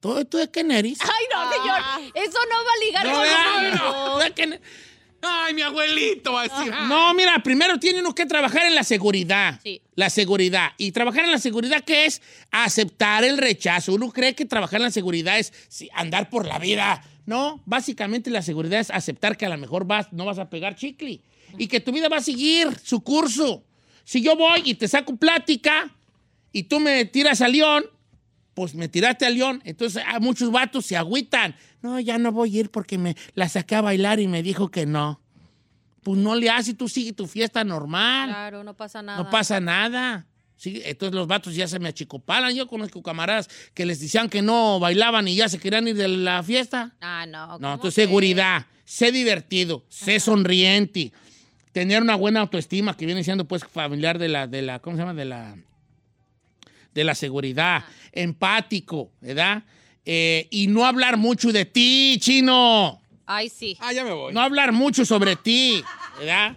¿tú, tú de qué eres? Ay, no, señor. Eso no va a ligar No, con no, los no, ¿tú Ay, mi abuelito va a decir. ah. No, mira, primero tiene uno que trabajar en la seguridad. Sí. La seguridad. Y trabajar en la seguridad, ¿qué es? Aceptar el rechazo. Uno cree que trabajar en la seguridad es andar por la vida. No, básicamente la seguridad es aceptar que a lo mejor vas, no vas a pegar chicle y que tu vida va a seguir su curso. Si yo voy y te saco plática y tú me tiras a León, pues me tiraste a León. Entonces a muchos vatos se agüitan. No, ya no voy a ir porque me la saqué a bailar y me dijo que no. Pues no le haces, tú sigue tu fiesta normal. Claro, no pasa nada. No pasa nada. Sí, entonces los vatos ya se me achicopalan. Yo conozco camaradas que les decían que no bailaban y ya se querían ir de la fiesta. Ah, no. No, ¿cómo entonces que? seguridad, sé divertido, sé sonriente, tener una buena autoestima que viene siendo pues familiar de la, de la, ¿cómo se llama? De la, de la seguridad, empático, ¿verdad? Eh, y no hablar mucho de ti, chino. Ay, sí. Ah, ya me voy. No hablar mucho sobre ti, ¿verdad?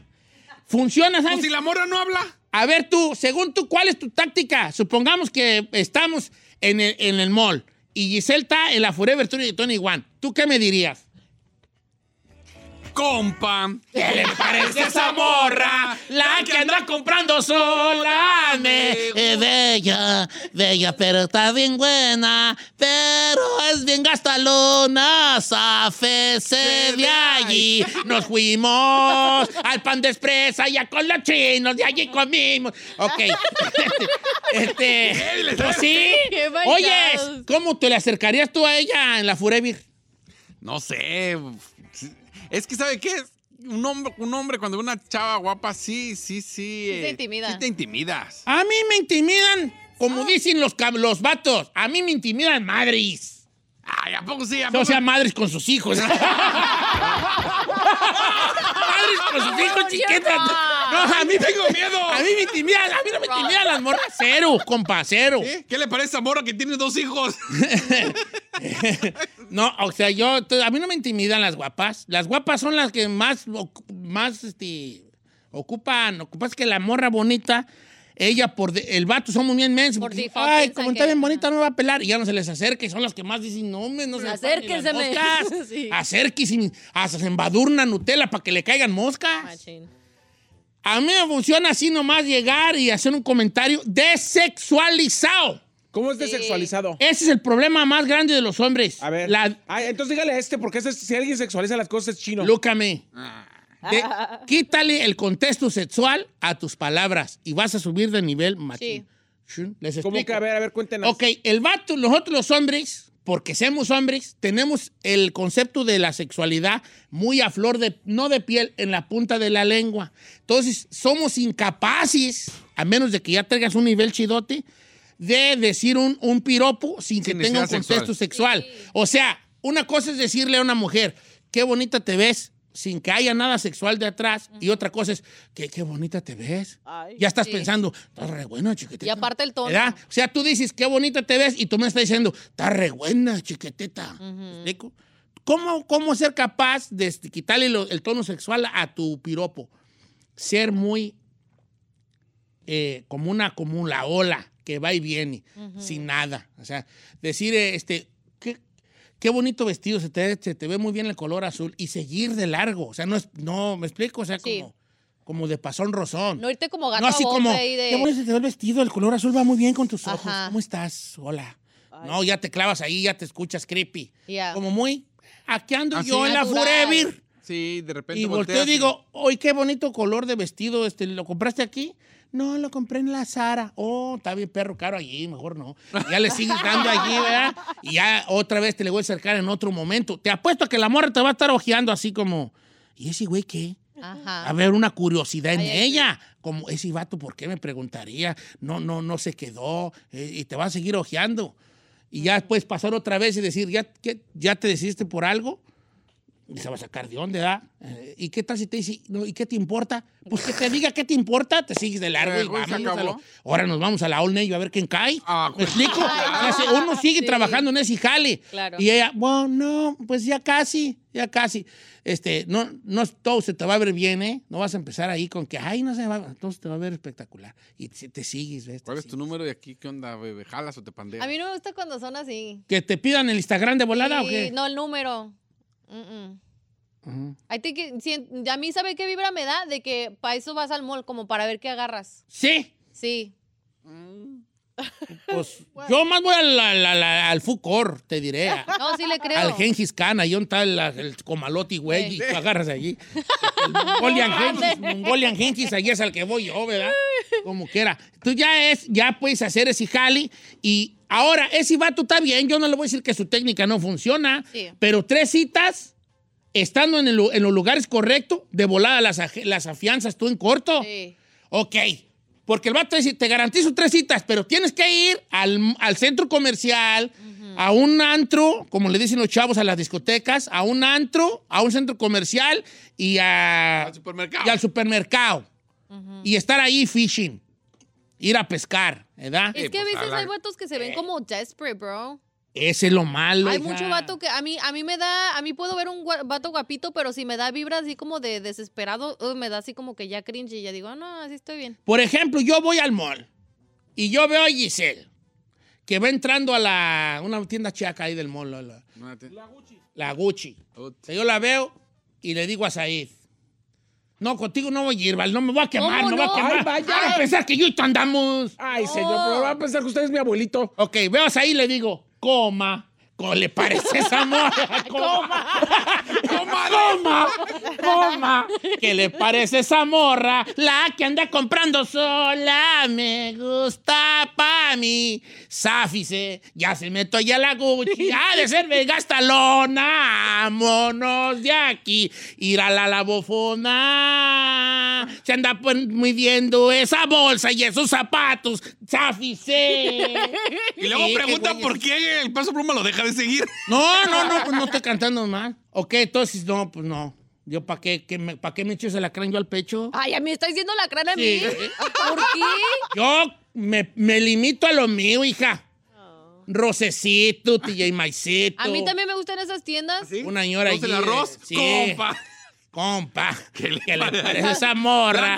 Funciona, Pues ¿sabes? si la morra no habla. A ver tú, según tú, ¿cuál es tu táctica? Supongamos que estamos en el, en el mall y Giselle está en la Forever 21. ¿Tú qué me dirías? Compa. ¿Qué le parece esa morra? La que anda comprando sola. Es bella, bella, pero está bien buena. Pero es bien gastalona. Zafese de allí. Nos fuimos al pan de expresa ya con los chinos. De allí comimos. Ok. Este. pues sí. Oye. ¿cómo te le acercarías tú a ella en la Forever? No sé. Es que, ¿sabe qué? Un hombre, un hombre cuando ve una chava guapa, sí, sí, sí. te eh, intimida. Sí te intimidas. A mí me intimidan, como dicen los, los vatos, a mí me intimidan madres. Ay, ¿a poco sí? ¿A O poco? sea, madres con sus hijos. madres con sus hijos chiquitas. No, a mí Tengo miedo. A mí me intimidan, a mí no me intimidan las morras. Cero, compa, cero. ¿Qué? ¿Qué le parece a morra que tiene dos hijos? No, o sea, yo, a mí no me intimidan las guapas. Las guapas son las que más, más, este, ocupan, ocupas que la morra bonita, ella por, de- el vato somos bien mensos. Por porque, default Ay, como está bien bonita, no me va a pelar. Y ya no se les acerca y son las que más dicen, no, hombre, no se moscas. Sí. Acérquese, hasta se embadurna Nutella para que le caigan moscas. Machín. A mí me funciona así nomás llegar y hacer un comentario desexualizado. ¿Cómo es desexualizado? Ese es el problema más grande de los hombres. A ver. La, Ay, entonces dígale a este, porque ese- si alguien sexualiza las cosas es chino. Lúcame. De- quítale el contexto sexual a tus palabras y vas a subir de nivel machín. Shun, Les ¿Cómo explico. que? A ver, a ver, cuéntenos. Ok, el vato, nosotros los hombres, porque somos hombres, tenemos el concepto de la sexualidad muy a flor de, no de piel, en la punta de la lengua. Entonces, somos incapaces, a menos de que ya traigas un nivel chidote, de decir un, un piropo sin que Sin tenga un contexto sexual. O sea, una cosa es decirle a una mujer, qué bonita te ves, sin que haya nada sexual de atrás. Y otra cosa es, qué, qué bonita te ves. ya estás Sí. pensando, estás re buena, chiquitita. Y aparte el tono. ¿Verdad? O sea, tú dices, qué bonita te ves, y tú me estás diciendo, está re buena, chiquitita. ¿Cómo, ¿Cómo ser capaz de este, quitarle lo- el tono sexual a tu piropo? Ser muy eh, como una, como la ola que va y viene, sin nada. O sea, decir, este, qué, bonito vestido, se te, se te ve muy bien el color azul, y seguir de largo. O sea, no es, no, me explico, o sea, Sí. como, como de pasón rozón. No irte como gato No, así a como, ahí de... qué bonito se te ve el vestido, el color azul va muy bien con tus ojos. Ajá. ¿Cómo estás? Hola. No, ya te clavas ahí, ya te escuchas creepy. Como muy, aquí ando Así. yo en la. Forever. Sí, de repente Y volteo y digo, hoy qué bonito color de vestido, este, ¿lo compraste aquí? No, lo compré en la Sara. Oh, está bien perro caro allí, mejor no. Ya le sigues dando allí, ¿verdad? Y ya otra vez te le voy a acercar en otro momento. Te apuesto a que la morra te va a estar ojeando así como, ¿y ese güey qué? Ajá. A ver, una curiosidad en Ay, ay, ella. Como ese vato, ¿por qué me preguntaría? No, no, no se quedó. eh, y te va a seguir ojeando. Y ya puedes pasar otra vez y decir, ¿ya, qué- ya te decidiste por algo? Y se va a sacar de dónde, ¿da? Eh, ¿Y qué tal si te dice, no, ¿y qué te importa? Pues que te diga qué te importa, te sigues de largo y Eh, vámonos a lo- Ahora nos vamos a la All Navy a ver quién cae. Ah, ¿Me explico? O sea, si uno sigue Sí. trabajando en ese jale. Claro. Y ella, bueno, no, pues ya casi, ya casi. Este, no, no todo se te va a ver bien, ¿eh? No vas a empezar ahí con que, ay, no se va, entonces te va a ver espectacular. Y te, te sigues, ¿ves? Te ¿Cuál es tu número de aquí? ¿Qué onda, bebé? ¿Jalas o te pandeas? A mí no me gusta cuando son así. ¿Que te pidan el Instagram de volada o qué? No, el número. Mm, mm. I think it- si- a mí, ¿sabe qué vibra me da? De que para eso vas al mall, como para ver qué agarras. Sí, Sí. Pues yo más voy al, al, al, al Fucor, te diré. No, sí le creo. Al Gengis Khan, ahí donde está el, el comaloti, güey, y tú agarras allí. El Mongolian Gengis, Mongolian Gengis, ahí es al que voy yo, ¿verdad? Como quiera. Tú ya es, ya puedes hacer ese jali y ahora, ese vato está bien, yo no le voy a decir que su técnica no funciona, Sí. pero tres citas, estando en, el en los lugares correctos, de volada las, las afianzas tú en corto. Sí. Ok. Porque el vato dice, te garantizo tres citas, pero tienes que ir al, al centro comercial, a un antro, como le dicen los chavos a las discotecas, a un antro, a un centro comercial y, a- Al supermercado. y al supermercado. Y estar ahí fishing. Ir a pescar, ¿verdad? Es que a pues, veces hay vatos que se ven como desperate, bro. Ese es lo malo. Hay hija. mucho vato que a mí, a mí me da, a mí puedo ver un vato guapito, pero si me da vibra así como de desesperado, uh, me da así como que ya cringe y ya digo, ah, no, así estoy bien. Por ejemplo, yo voy al mall y yo veo a Giselle, que va entrando a la, una tienda chaca ahí del mall, la, la- No, la Gucci. O sea, yo la veo y le digo a Said, no, contigo no voy a ir, Val, no me voy a quemar, ¿Cómo no, voy a no? quemar. Ay, vaya. Van a pensar que yo y tú andamos. Ay, señor, pero va a pensar que usted es mi abuelito. Ok, veo a Said y le digo, coma. ¿Cómo le parece esa morra? Coma. Coma, coma, coma. ¿Qué le parece esa morra? La que anda comprando sola. Me gusta pa' mí. Sáfice, ya se meto allá a la Gucci. Ha de ser gastalona. Vámonos de aquí. Ir a la labofona. Se anda midiendo esa bolsa y esos zapatos. Sáfice. Y luego pregunta por qué el paso pluma lo deja de seguir. no, no, no, pues no estoy cantando mal. Ok, entonces no, pues no. Yo, ¿para qué, me, ¿para qué me echo ese lacrán yo al pecho? Ay, a mí me está diciendo la crana a mí. Sí. ¿Por qué? Yo me, me limito a lo mío, hija. Rocecito, TJ Maicito. A mí también me gustan esas tiendas. Una señora ¿Entonces allí, el arroz? sí. Compa. Compa. ¿Qué le ¿Qué le parece? parece esa morra?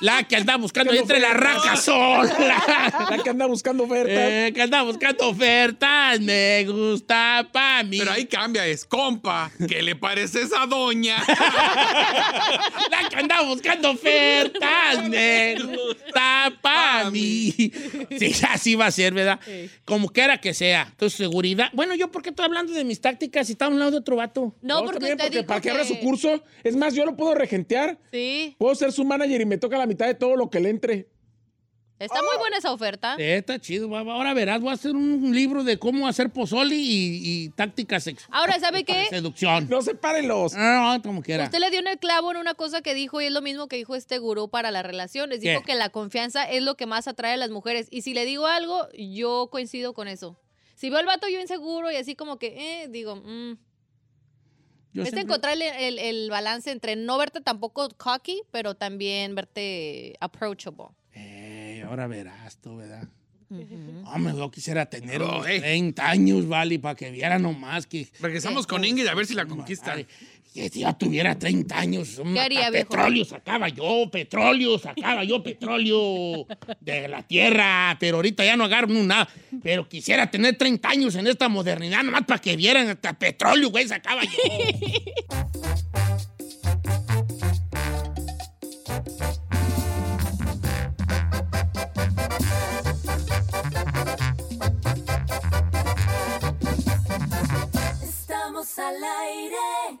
La que anda buscando entre las racas sola. La que anda buscando ofertas. Eh, que anda buscando ofertas. Me gusta pa' mí. Pero ahí cambia, es compa. ¿Qué le parece esa doña? La que anda buscando ofertas. Me gusta pa' mí. Sí, así va a ser, ¿verdad? Como quiera que sea. Entonces, seguridad. Bueno, ¿yo por qué estoy hablando de mis tácticas si está a un lado de otro vato? No, No, porque usted porque dijo para que abra su curso. Es más, yo lo puedo regentear. Sí. Puedo ser su manager y me toca la mitad de todo lo que le entre. Está muy buena esa oferta. Sí, está chido. Ahora verás, voy a hacer un libro de cómo hacer pozoli y, y tácticas sexuales. Ahora, ¿sabe qué? seducción. No sepárenlos. No, no, como quiera. Usted le dio en el clavo en una cosa que dijo y es lo mismo que dijo este gurú para las relaciones. Dijo ¿Qué? que la confianza es lo que más atrae a las mujeres. Y si le digo algo, yo coincido con eso. Si veo al vato yo inseguro y así como que, eh, digo, mm. Yo es siempre- encontrar el, el- el balance entre no verte tampoco cocky, pero también verte approachable. Eh, ahora verás tú, ¿verdad? Hombre, yo quisiera tener unos eh. 30 años, vale, para que viera nomás que... Regresamos con Ingrid a ver si la conquista. Ay, Que si ya tuviera 30 años, hombre, ¿Qué haría, hasta viejo? petróleo sacaba yo, petróleo, sacaba yo petróleo de la tierra, pero ahorita ya no agarro nada. Pero quisiera tener 30 años en esta modernidad, nomás para que vieran hasta petróleo, güey, sacaba yo. Estamos al aire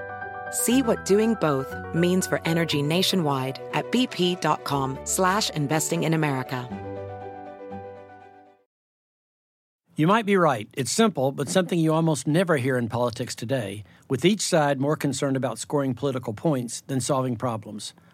See what doing both means for energy nationwide at bp.com slash investing in America. You might be right. It's simple, but something you almost never hear in politics today, with each side more concerned about scoring political points than solving problems.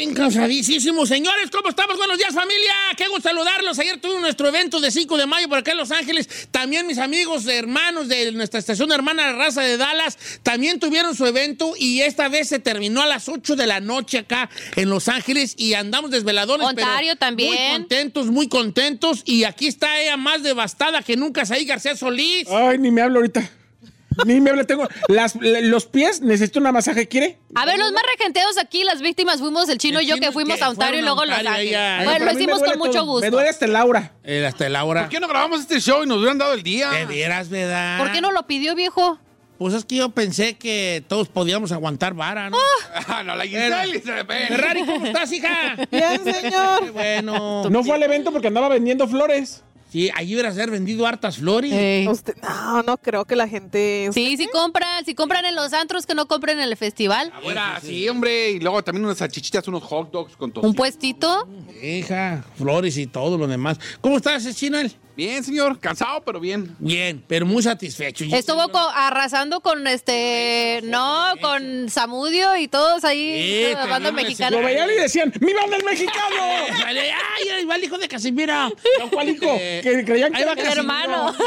Incansadísimo. Señores, ¿cómo estamos? Buenos días, familia. Qué gusto saludarlos. Ayer tuvimos nuestro evento de 5 de mayo por acá en Los Ángeles. También mis amigos, hermanos de nuestra estación hermana La Raza de Dallas, también tuvieron su evento y esta vez se terminó a las 8 de la noche acá en Los Ángeles y andamos desveladores. pero Ontario también. Muy contentos, muy contentos. Y aquí está ella más devastada que nunca, Saí García Solís. Ay, ni me hablo ahorita. Ni me hablo. Tengo las, los pies. Necesito una masaje. ¿Quiere? A ver, los más regenteos aquí, las víctimas fuimos el chino El y yo que fuimos a Ontario y luego Los Ángeles. Bueno, pero lo hicimos con mucho todo. gusto. Me duele hasta Laura. Eh, hasta la hora. ¿Por qué no grabamos este show y nos hubieran dado el día? De veras, ¿verdad? ¿Por qué no lo pidió, viejo? Pues es que yo pensé que todos podíamos aguantar vara, ¿no? Ah, no, la. Giselle. Ferrari, ¿cómo estás, hija? Bien, Qué señor. bueno. No fue al evento porque andaba vendiendo flores. Sí, allí hubiera ser vendido hartas flores. Usted- no, no creo que la gente. Sí, sí compran, si compran en los antros que no compren en el festival. Afuera, sí, hombre. Y luego también unas salchichitas, unos hot dogs con todo. Un puestito. Hija, flores y todo lo demás. ¿Cómo estás, Chinal? Bien, señor. Cansado, pero bien. Bien, pero muy satisfecho. Estuvo arrasando con este, no, con Samudio y todos ahí, Sí, la banda tenemos mexicana. Lo veían y decían, ¡Mi banda el mexicano! Vale, ¡Ay, ahí va el hijo de Casimiro! No, ¿cuál hijo? Eh, Que creían que era Casimiro. hermano.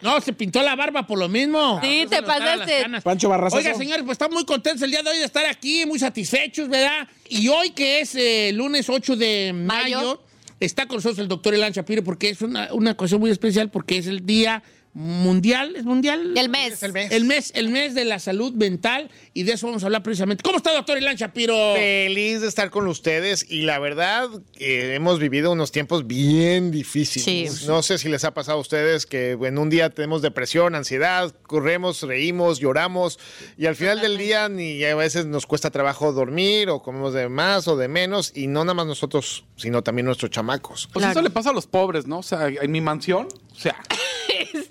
No, se pintó la barba por lo mismo. Sí, te pasaste. Pancho Barrazazo. Oiga, señores, pues estamos muy contentos el día de hoy de estar aquí, muy satisfechos, ¿verdad? Y hoy, que es eh, lunes 8 de mayo, Mayo. Está con nosotros el doctor Elan Shapiro porque es una, una cosa muy especial, porque es el día mundial, ¿es mundial? El mes. el mes. El mes, el mes de la salud mental y de eso vamos a hablar precisamente. ¿Cómo está, doctor Ilan Shapiro? Feliz de estar con ustedes y la verdad eh, hemos vivido unos tiempos bien difíciles. Sí. No sé si les ha pasado a ustedes que en un día tenemos depresión, ansiedad, corremos, reímos, lloramos y al final del día ni a veces nos cuesta trabajo dormir o comemos de más o de menos y no nada más nosotros, sino también nuestros chamacos. Pues eso le pasa a los pobres, ¿no? O sea, en mi mansión, o sea,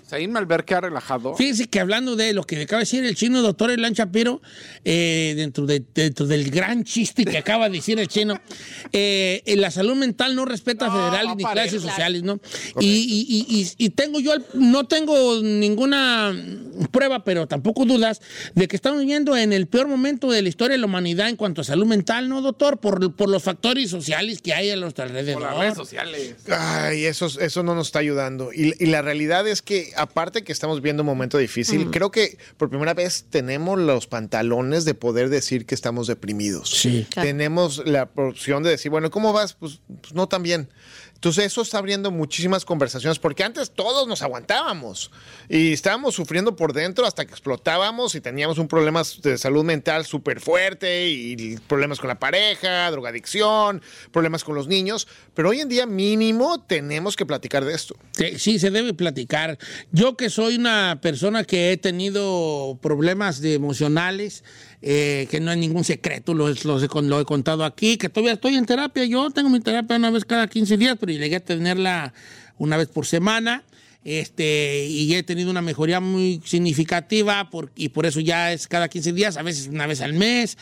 o sea, irme al ver que relajado. Fíjense que hablando de lo que acaba de decir el chino doctor Elan Shapiro, eh, dentro, de, dentro del gran chiste que acaba de decir el chino, eh, la salud mental no respeta federales ni clases sociales, ¿no? Y, y- y- y- y tengo yo, no tengo ninguna prueba, pero tampoco dudas, de que estamos viviendo en el peor momento de la historia de la humanidad en cuanto a salud mental, ¿no, doctor? Por, por los factores sociales que hay a nuestro alrededor. Por las redes sociales. Ay, eso, eso no nos está ayudando. Y, y la realidad es que, aparte que estamos viendo un momento difícil, creo que por primera vez tenemos los pantalones de poder decir que estamos deprimidos. Sí. Claro. Tenemos la opción de decir, bueno, ¿cómo vas? Pues, pues no tan bien. Entonces eso está abriendo muchísimas conversaciones, porque antes todos nos aguantábamos y estábamos sufriendo por dentro hasta que explotábamos y teníamos un problema de salud mental súper fuerte y problemas con la pareja, drogadicción, problemas con los niños, pero hoy en día mínimo tenemos que platicar de esto. Sí, sí, se debe platicar. Yo que soy una persona que he tenido problemas de emocionales, eh, que no es ningún secreto, lo, he contado aquí, que todavía estoy en terapia. Yo tengo mi terapia una vez cada 15 días, pero llegué a tenerla una vez por semana. Este, y he tenido una mejoría muy significativa por- y por eso ya es cada 15 días, a veces una vez al mes.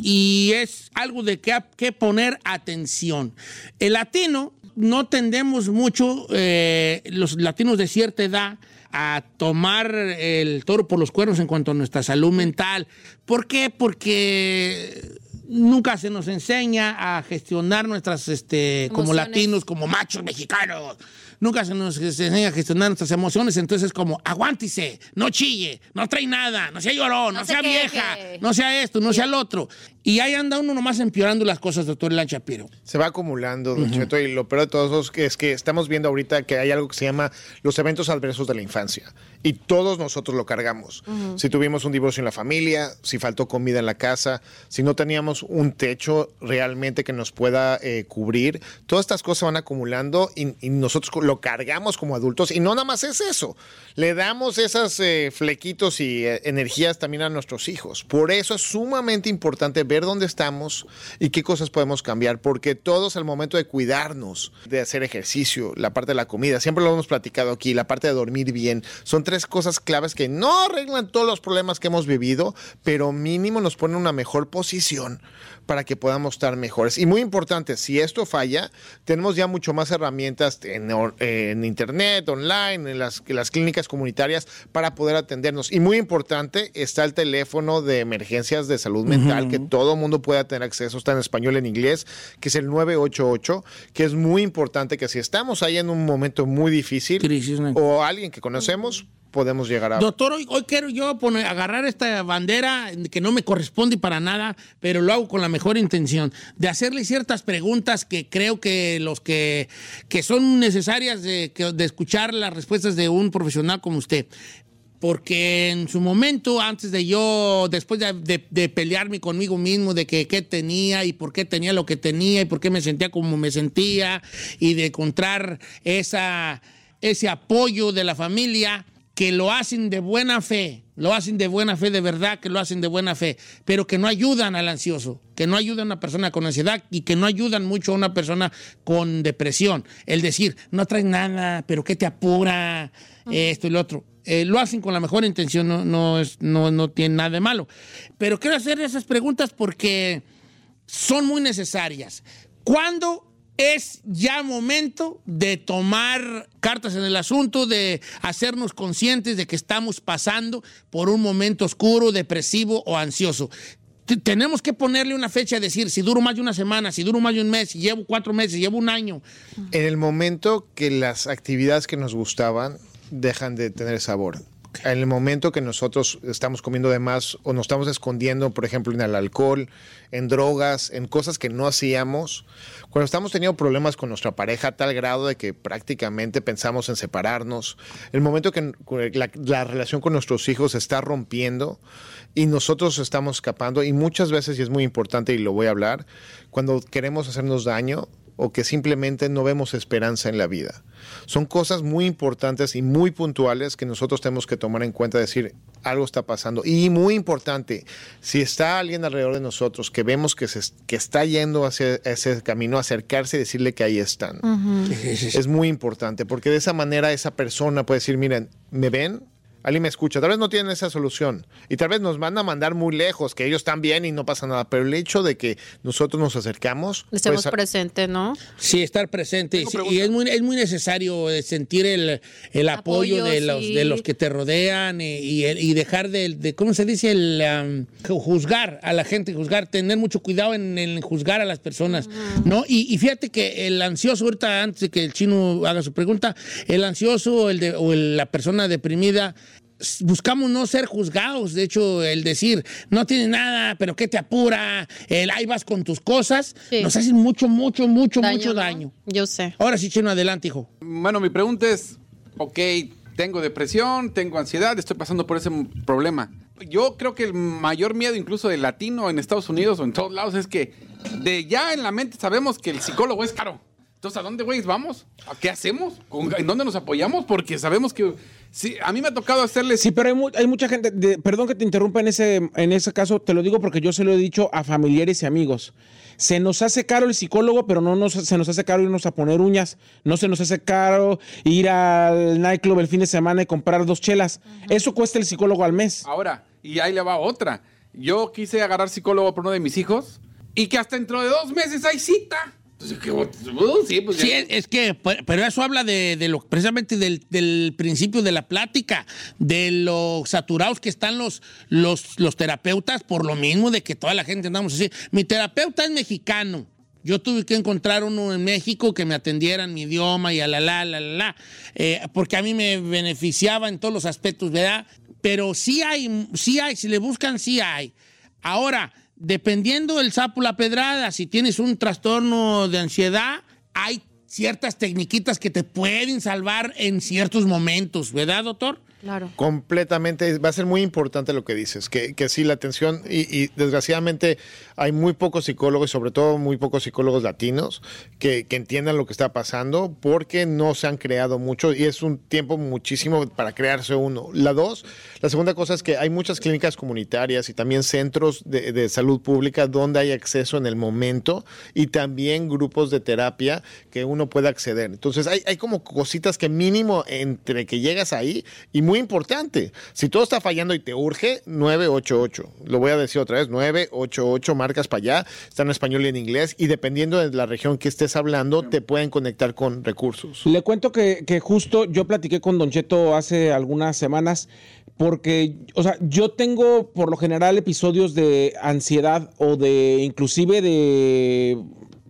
Y es algo de que, que poner atención. El latino no tendemos mucho, eh, los latinos de cierta edad, a tomar el toro por los cuernos en cuanto a nuestra salud mental. ¿Por qué? Porque nunca se nos enseña a gestionar nuestras, este, como Emociones. latinos, como machos mexicanos. Nunca se nos enseña a gestionar nuestras emociones, entonces como aguántese, no chille, no trae nada, no sea llorón, no, No se sea queje. vieja, no sea esto, no sea el otro. Y ahí anda uno nomás empeorando las cosas, doctor Elan Shapiro. Se va acumulando, Don Cheto, y lo peor de todos es que, es que estamos viendo ahorita que hay algo que se llama los eventos adversos de la infancia. Y todos nosotros lo cargamos. Si tuvimos un divorcio en la familia, si faltó comida en la casa, si no teníamos un techo realmente que nos pueda eh, cubrir, todas estas cosas van acumulando y, y nosotros lo cargamos como adultos. Y no nada más es eso, le damos esos flequitos y eh, energías también a nuestros hijos. Por eso es sumamente importante ver dónde estamos y qué cosas podemos cambiar, porque todos al momento de cuidarnos, de hacer ejercicio, la parte de la comida, siempre lo hemos platicado aquí, la parte de dormir bien, son tres cosas claves que no arreglan todos los problemas que hemos vivido, pero mínimo nos ponen en una mejor posición para que podamos estar mejores. Y muy importante, si esto falla, tenemos ya mucho más herramientas en, en internet, online, en las, en las clínicas comunitarias para poder atendernos. Y muy importante, está el teléfono de emergencias de salud mental que todo mundo pueda tener acceso, está en español, en inglés, que es el 988, que es muy importante que si estamos ahí en un momento muy difícil Crisis, ¿no? o alguien que conocemos, podemos llegar a... Doctor, hoy, hoy quiero yo poner, agarrar esta bandera que no me corresponde para nada, pero lo hago con la mejor intención, de hacerle ciertas preguntas que creo que los que, que son necesarias de, de escuchar las respuestas de un profesional como usted. Porque en su momento, antes de yo, después de, de- de pelearme conmigo mismo, de que qué tenía y por qué tenía lo que tenía y por qué me sentía como me sentía, y de encontrar esa, ese apoyo de la familia, que lo hacen de buena fe, lo hacen de buena fe, de verdad que lo hacen de buena fe, pero que no ayudan al ansioso, que no ayudan a una persona con ansiedad y que no ayudan mucho a una persona con depresión. El decir, no traes nada, pero ¿qué te apura? Esto y lo otro. Eh, lo hacen con la mejor intención, no, no, es, no, no tiene nada de malo. Pero quiero hacer esas preguntas porque son muy necesarias. ¿Cuándo es ya momento de tomar cartas en el asunto, de hacernos conscientes de que estamos pasando por un momento oscuro, depresivo o ansioso? Tenemos que ponerle una fecha, decir si duro más de una semana, si duro más de un mes, si llevo cuatro meses, si llevo un año. En el momento que las actividades que nos gustaban dejan de tener sabor. En el momento que nosotros estamos comiendo de más o nos estamos escondiendo, por ejemplo, en el alcohol, en drogas, en cosas que no hacíamos, cuando estamos teniendo problemas con nuestra pareja a tal grado de que prácticamente pensamos en separarnos, el momento que la, la relación con nuestros hijos se está rompiendo y nosotros estamos escapando, y muchas veces, y es muy importante y lo voy a hablar, cuando queremos hacernos daño, o que simplemente no vemos esperanza en la vida. Son cosas muy importantes y muy puntuales que nosotros tenemos que tomar en cuenta, decir, algo está pasando. Y muy importante, si está alguien alrededor de nosotros que vemos que, se, que está yendo hacia ese camino, acercarse y decirle que ahí están. Es muy importante, porque de esa manera esa persona puede decir, miren, ¿me ven? Alguien me escucha, tal vez no tienen esa solución y tal vez nos van a mandar muy lejos, que ellos están bien y no pasa nada, pero el hecho de que nosotros nos acercamos... Estemos pues, presentes, ¿no? Sí, estar presente. Sí, y es muy, es muy necesario eh, sentir el, el apoyo, Apoyo, de, los, sí. de los que te rodean y, y el- y dejar de, de- ¿cómo se dice? El um, ju- juzgar a la gente, juzgar, tener mucho cuidado en, en juzgar a las personas, ¿no? Y, y fíjate que el ansioso, ahorita antes de que el chino haga su pregunta, el ansioso el de, o el- la persona deprimida, buscamos no ser juzgados, de hecho, el decir, no tienes nada, pero ¿qué te apura? El ahí vas con tus cosas, Sí. nos hacen mucho, mucho, mucho, Daño, mucho ¿no? daño. Yo sé. Ahora sí, Chino, adelante, hijo. Bueno, mi pregunta es, ok, tengo depresión, tengo ansiedad, estoy pasando por ese problema. Yo creo que el mayor miedo incluso del latino en Estados Unidos o en todos lados es que de ya en la mente sabemos que el psicólogo es caro. Entonces, ¿a dónde, güey, vamos? ¿A qué hacemos? ¿Con- ¿En dónde nos apoyamos? Porque sabemos que... Sí, a mí me ha tocado hacerle... Sí, pero hay, mu- hay mucha gente, de- perdón que te interrumpa en ese, en ese caso, te lo digo porque yo se lo he dicho a familiares y amigos. Se nos hace caro el psicólogo, pero no nos, se nos hace caro irnos a poner uñas, no se nos hace caro ir al nightclub el fin de semana y comprar dos chelas. Eso cuesta el psicólogo al mes. Ahora, y ahí le va otra. Yo quise agarrar psicólogo por uno de mis hijos y que hasta dentro de dos meses hay cita. Sí, pues es, que, pe- pero eso habla de, de lo precisamente del, principio de la plática, de lo saturados que están los, los, los terapeutas, por lo mismo de que toda la gente andamos así. Mi terapeuta es mexicano. Yo tuve que encontrar uno en México que me atendiera en mi idioma y a la la la la, la, eh, porque a mí me beneficiaba en todos los aspectos, ¿verdad? Pero sí hay, sí hay, si le buscan, sí hay. Ahora, dependiendo del sapo la pedrada, si tienes un trastorno de ansiedad, hay ciertas tecniquitas que te pueden salvar en ciertos momentos, ¿verdad, doctor? Claro. Completamente, va a ser muy importante lo que dices, que, que sí, la atención, y, y desgraciadamente hay muy pocos psicólogos, y sobre todo muy pocos psicólogos latinos, que, que entiendan lo que está pasando, porque no se han creado mucho, y es un tiempo muchísimo para crearse uno. La dos, la segunda cosa es que hay muchas clínicas comunitarias y también centros de, salud pública donde hay acceso en el momento, y también grupos de terapia que uno puede acceder. Entonces hay, hay como cositas que mínimo entre que llegas ahí, y muy importante, si todo está fallando y te urge, 988. Lo voy a decir otra vez, 988, marcas para allá, está en español y en inglés, y dependiendo de la región que estés hablando, te pueden conectar con recursos. Le cuento que, que justo yo platiqué con Don Cheto hace algunas semanas porque, o sea, yo tengo por lo general episodios de ansiedad o de inclusive de...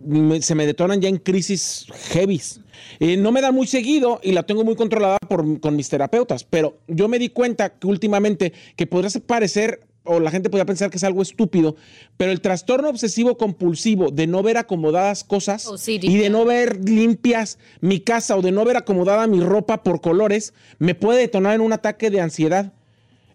me- se me detonan ya en crisis heavies. Eh, no me da muy seguido y la tengo muy controlada por, con mis terapeutas, pero yo me di cuenta que últimamente, que podría parecer o la gente podría pensar que es algo estúpido, pero el trastorno obsesivo compulsivo de no ver acomodadas cosas OCD. y de no ver limpias mi casa o de no ver acomodada mi ropa por colores, me puede detonar en un ataque de ansiedad.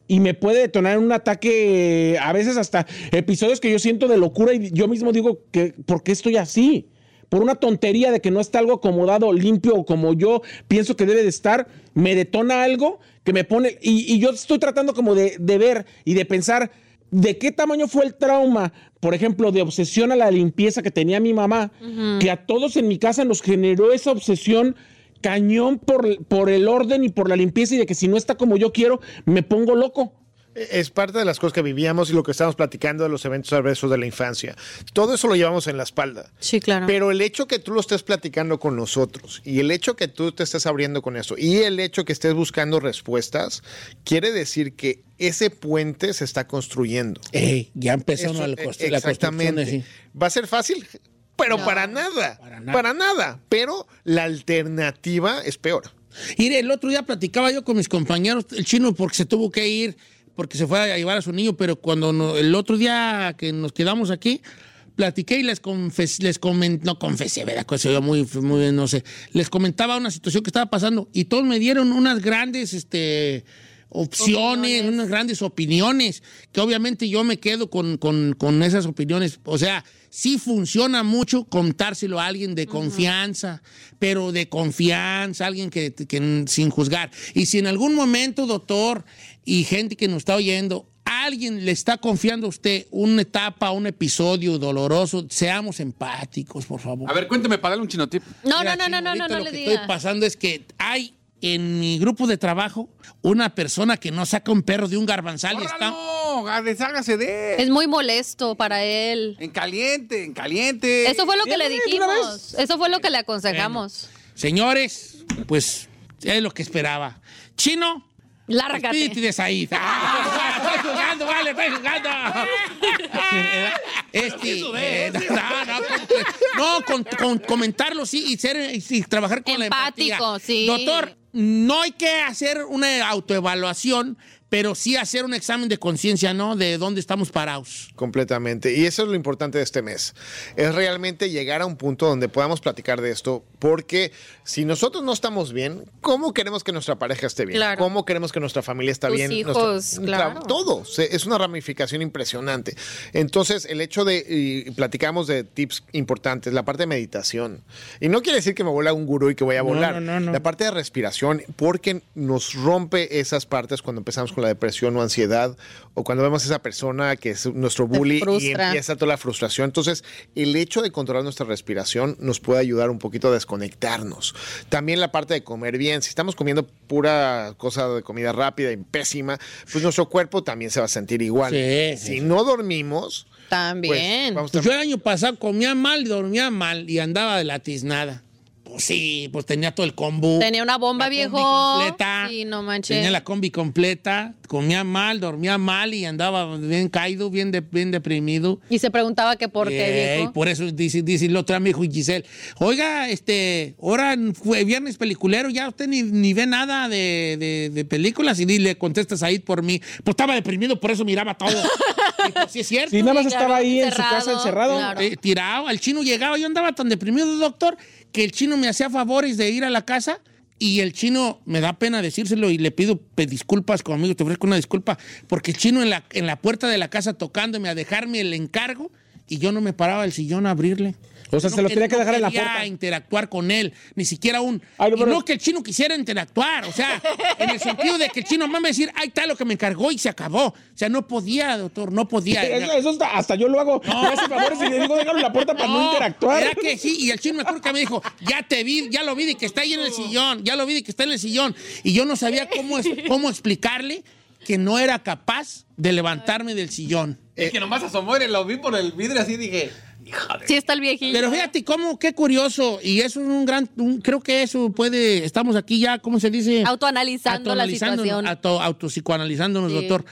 Y me puede detonar un ataque, a veces hasta episodios que yo siento de locura y yo mismo digo que, ¿por qué estoy así? Por una tontería de que no está algo acomodado, limpio como yo pienso que debe de estar, me detona algo que me pone, y, y yo estoy tratando como de, de ver y de pensar de qué tamaño fue el trauma, por ejemplo, de obsesión a la limpieza que tenía mi mamá, que a todos en mi casa nos generó esa obsesión cañón por, por el orden y por la limpieza y de que si no está como yo quiero, me pongo loco. Es parte de las cosas que vivíamos y lo que estamos platicando de los eventos adversos de la infancia. Todo eso lo llevamos en la espalda. Sí, claro. Pero el hecho que tú lo estés platicando con nosotros y el hecho que tú te estés abriendo con eso y el hecho que estés buscando respuestas, quiere decir que ese puente se está construyendo. Ey, ya empezó Eso, la, eh, la construcción. exactamente. sí. ¿Va a ser fácil? Pero No. para nada. Para nada. Para nada. Pero la alternativa es peor. Mire, el otro día platicaba yo con mis compañeros, el chino, porque se tuvo que ir, porque se fue a llevar a su niño, pero cuando no- el otro día que nos quedamos aquí, platiqué y les confes, les no confesé, ¿verdad? Cosa yo muy, muy, no sé, les comentaba una situación que estaba pasando y todos me dieron unas grandes, este opciones, unas grandes opiniones, que obviamente yo me quedo con, con- con esas opiniones. O sea, sí funciona mucho contárselo a alguien de confianza, pero de confianza, alguien que, que sin juzgar. Y si en algún momento, doctor, y gente que nos está oyendo, alguien le está confiando a usted una etapa, un episodio doloroso, seamos empáticos, por favor. A ver, cuénteme para darle un chinotip. No, Mira, no, no, no, Chino, no, no, ahorita no lo le que diga. estoy pasando es que hay en mi grupo de trabajo una persona que no saca un perro de un garbanzal y está... No, deshágase de él. Es muy molesto para él. En caliente, en caliente. Eso fue lo que le dijimos. Eso fue lo que le aconsejamos. Señores, pues es lo que esperaba. Chino, Lárgate. espíritu de Said. ¡Ah! estoy jugando, vale, estoy jugando. Este, eh, no, no, con- no, con, con comentarlo sí y ser y, y trabajar con la empatía. Empático, sí. Doctor, no hay que hacer una autoevaluación, pero sí hacer un examen de conciencia, ¿no? De dónde estamos parados. Completamente. Y eso es lo importante de este mes. Es realmente llegar a un punto donde podamos platicar de esto, porque si nosotros no estamos bien, ¿cómo queremos que nuestra pareja esté bien? Claro. ¿Cómo queremos que nuestra familia esté Tus bien? hijos, Nuestra- claro. Todo. Es una ramificación impresionante. Entonces, el hecho de, y platicamos de tips importantes, la parte de meditación. Y no quiere decir que me vuela un gurú y que voy a No, volar. no, no, no. La parte de respiración, porque nos rompe esas partes cuando empezamos con la depresión o ansiedad, o cuando vemos a esa persona que es nuestro bully y empieza toda la frustración. Entonces, el hecho de controlar nuestra respiración nos puede ayudar un poquito a desconectarnos. También la parte de comer bien. Si estamos comiendo pura cosa de comida rápida y pésima, pues nuestro cuerpo también se va a sentir igual. Sí, si no dormimos, También. pues vamos a Pues yo el año pasado comía mal y dormía mal y andaba de la tiznada. Pues sí, pues tenía todo el combo. Tenía una bomba, La viejo. combi completa. Sí, no manches. Tenía la combi completa, comía mal, dormía mal y andaba bien caído, bien, de- bien deprimido. Y se preguntaba que por qué, viejo. por eso dice, dice el otro amigo Giselle, oiga, este, ahora fue viernes peliculero, ya usted ni, ni ve nada de, de- de películas y le contestas ahí por mí. Pues estaba deprimido, por eso miraba todo. Y pues sí es cierto. Sí, nada más Sí, estaba ahí en su casa encerrado. claro. Eh, tirado, el chino llegaba, yo andaba tan deprimido, doctor, que el chino me hacía favores de ir a la casa y el chino, me da pena decírselo y le pido pe- disculpas conmigo, te ofrezco una disculpa, porque el chino en la, en la puerta de la casa tocándome a dejarme el encargo y yo no me paraba del sillón a abrirle. O sea, se lo tenía que dejar en la quería puerta. interactuar con él, ni siquiera un... Ay, no, y no que el chino quisiera interactuar, o sea, en el sentido de que el chino me va a decir, ahí está lo que me encargó y se acabó. O sea, no podía, doctor, no podía. Eso, eso hasta, hasta yo lo hago. Me hace favores y le digo, déjalo en la puerta para no, interactuar. Era que sí, y el chino me acuerdo que me dijo, ya te vi, ya lo vi de que está ahí en el sillón, ya lo vi de que está en el sillón. Y yo no sabía cómo, es- cómo explicarle que no era capaz de levantarme del sillón. Es que nomás asomó y lo vi por el vidrio así dije, hija de... Sí está el viejillo. Pero fíjate cómo, qué curioso, y eso es un gran, un- creo que eso puede, estamos aquí ya, ¿cómo se dice? Autoanalizando la situación. auto- autopsicoanalizándonos, Sí. doctor.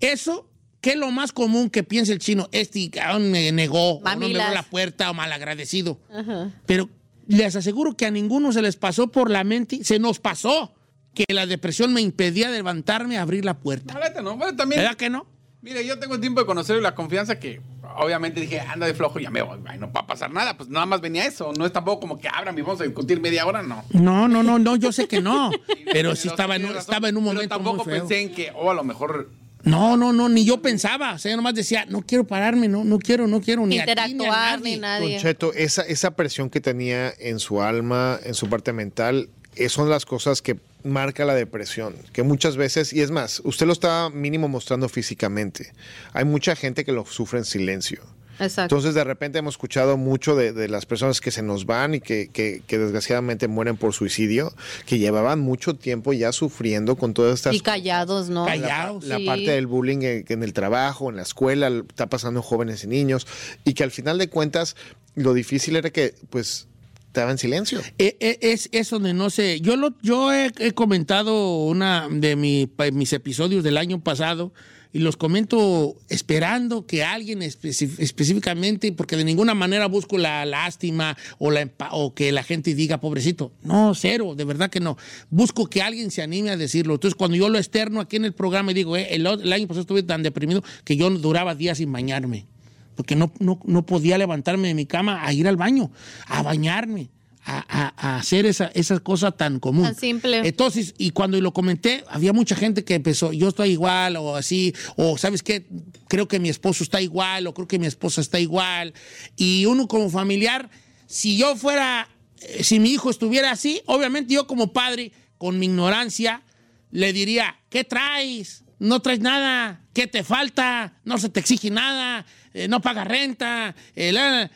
Eso, ¿qué es lo más común que piensa el chino? Este me negó, o no me abrió Mamilas. la puerta, o malagradecido. Ajá. Pero les aseguro que a ninguno se les pasó por la mente, se nos pasó que la depresión me impedía levantarme a abrir la puerta. No, no, bueno, también... ¿Verdad que no? Mire, yo tengo tiempo de conocerlo y la confianza que obviamente dije, anda de flojo, ya me voy, ay, no va a pasar nada, pues nada más venía eso, no es tampoco como que abran y vamos a discutir media hora, no. No, no, no, no, yo sé que no. Pero sí Pero estaba en, razón, estaba en un pero momento tampoco muy feo. pensé en que, o a lo mejor No, no, no, ni yo pensaba. O sea, yo nomás decía, no quiero pararme, no, no quiero, no quiero ni a ti, ni a Interactuar nadie. ni nadie. Don Cheto, esa, esa presión que tenía en su alma, en su parte mental, son las cosas que marca la depresión, que muchas veces, y es más, usted lo está mínimo mostrando físicamente. Hay mucha gente que lo sufre en silencio. Exacto. Entonces, de repente hemos escuchado mucho de, de las personas que se nos van y que, que- que desgraciadamente mueren por suicidio, que llevaban mucho tiempo ya sufriendo con todas estas y callados, ¿no? Callados. la Sí. parte del bullying en, en el trabajo, en la escuela, está pasando en jóvenes y niños, y que al final de cuentas lo difícil era que, pues, estaba en silencio. Eh, eh, es, es donde no sé. Yo lo, yo he, comentado una de mis episodios del año pasado y los comento esperando que alguien específicamente, porque de ninguna manera busco la lástima o, la, o que la gente diga pobrecito. No, cero, de verdad que no. Busco que alguien se anime a decirlo. Entonces, cuando yo lo externo aquí en el programa y digo, eh, el, el año pasado estuve tan deprimido que yo duraba días sin bañarme porque no, no, no podía levantarme de mi cama a ir al baño, a bañarme, a, a- hacer esa, esa cosa tan común. Tan simple. Entonces, y cuando lo comenté, había mucha gente que empezó, yo estoy igual, o así, o sabes qué, creo que mi esposo está igual, o creo que mi esposa está igual. Y uno como familiar, si yo fuera, eh, si mi hijo estuviera así, obviamente yo como padre, con mi ignorancia, le diría, ¿qué traes? No traes nada, ¿qué te falta? No se te exige nada, eh, no pagas renta. eh,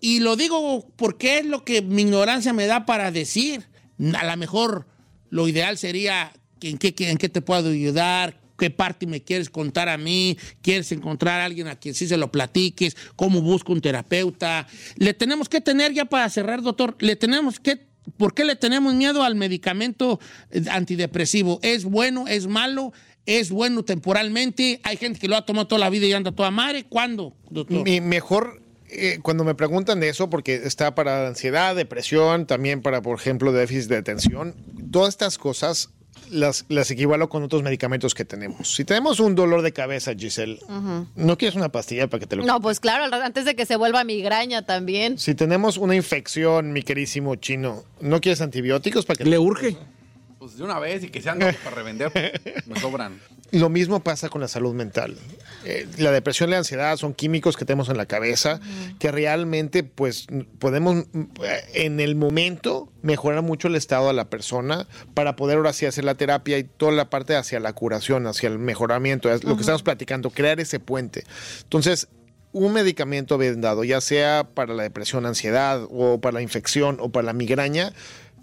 y lo digo porque es lo que mi ignorancia me da para decir. A lo mejor lo ideal sería en qué, en qué te puedo ayudar, qué parte me quieres contar a mí, quieres encontrar a alguien a quien sí se lo platiques, cómo busco un terapeuta. Le tenemos que tener, ya para cerrar, doctor, le tenemos que, ¿por qué le tenemos miedo al medicamento antidepresivo? ¿Es bueno, es malo? ¿Es bueno temporalmente? Hay gente que lo ha tomado toda la vida y anda toda madre. ¿Cuándo, doctor? Mi mejor, eh, cuando me preguntan de eso, porque está para ansiedad, depresión, también para, por ejemplo, déficit de atención, todas estas cosas las, las equivalo con otros medicamentos que tenemos. Si tenemos un dolor de cabeza, Giselle. ¿no quieres una pastilla para que te lo No, pues claro, antes de que se vuelva migraña también. Si tenemos una infección, mi querísimo chino, ¿no quieres antibióticos para que le urge? Pues de una vez y que sean para revender, pues, me sobran. Lo mismo pasa con la salud mental. Eh, la depresión y la ansiedad son químicos que tenemos en la cabeza que realmente pues podemos mm, en el momento mejorar mucho el estado de la persona para poder ahora sí hacer la terapia y toda la parte hacia la curación, hacia el mejoramiento, es lo que estamos platicando, crear ese puente. Entonces, un medicamento bien dado, ya sea para la depresión, ansiedad o para la infección o para la migraña,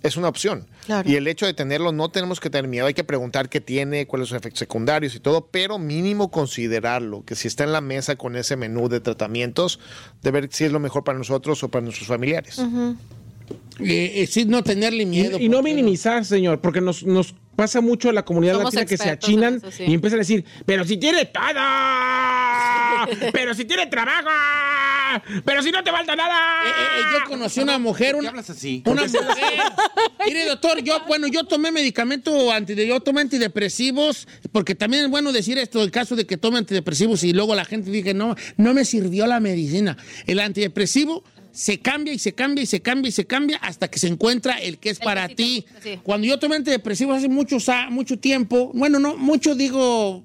es una opción. Claro. Y el hecho de tenerlo no tenemos que tener miedo, hay que preguntar qué tiene, cuáles son los efectos secundarios y todo, pero mínimo considerarlo, que si está en la mesa con ese menú de tratamientos, de ver si es lo mejor para nosotros o para nuestros familiares. Eh, eh, sí, no tenerle miedo. Y, y no minimizar, señor, porque nos, nos pasa mucho a la comunidad Somos latina que se achinan eso, sí. y empiezan a decir, pero si tiene todo, pero si tiene trabajo, pero si no te falta nada. Eh, yo conocí una mujer, una, así? una mujer. Mire, doctor, yo, bueno, yo tomé medicamento anti, yo tomé antidepresivos, porque también es bueno decir esto, el caso de que tome antidepresivos y luego la gente dice, no, no me sirvió la medicina. El antidepresivo se cambia y se cambia y se cambia y se cambia hasta que se encuentra el que es para ti. Cuando yo tomé antidepresivos hace muchos, mucho tiempo, bueno, no, mucho digo,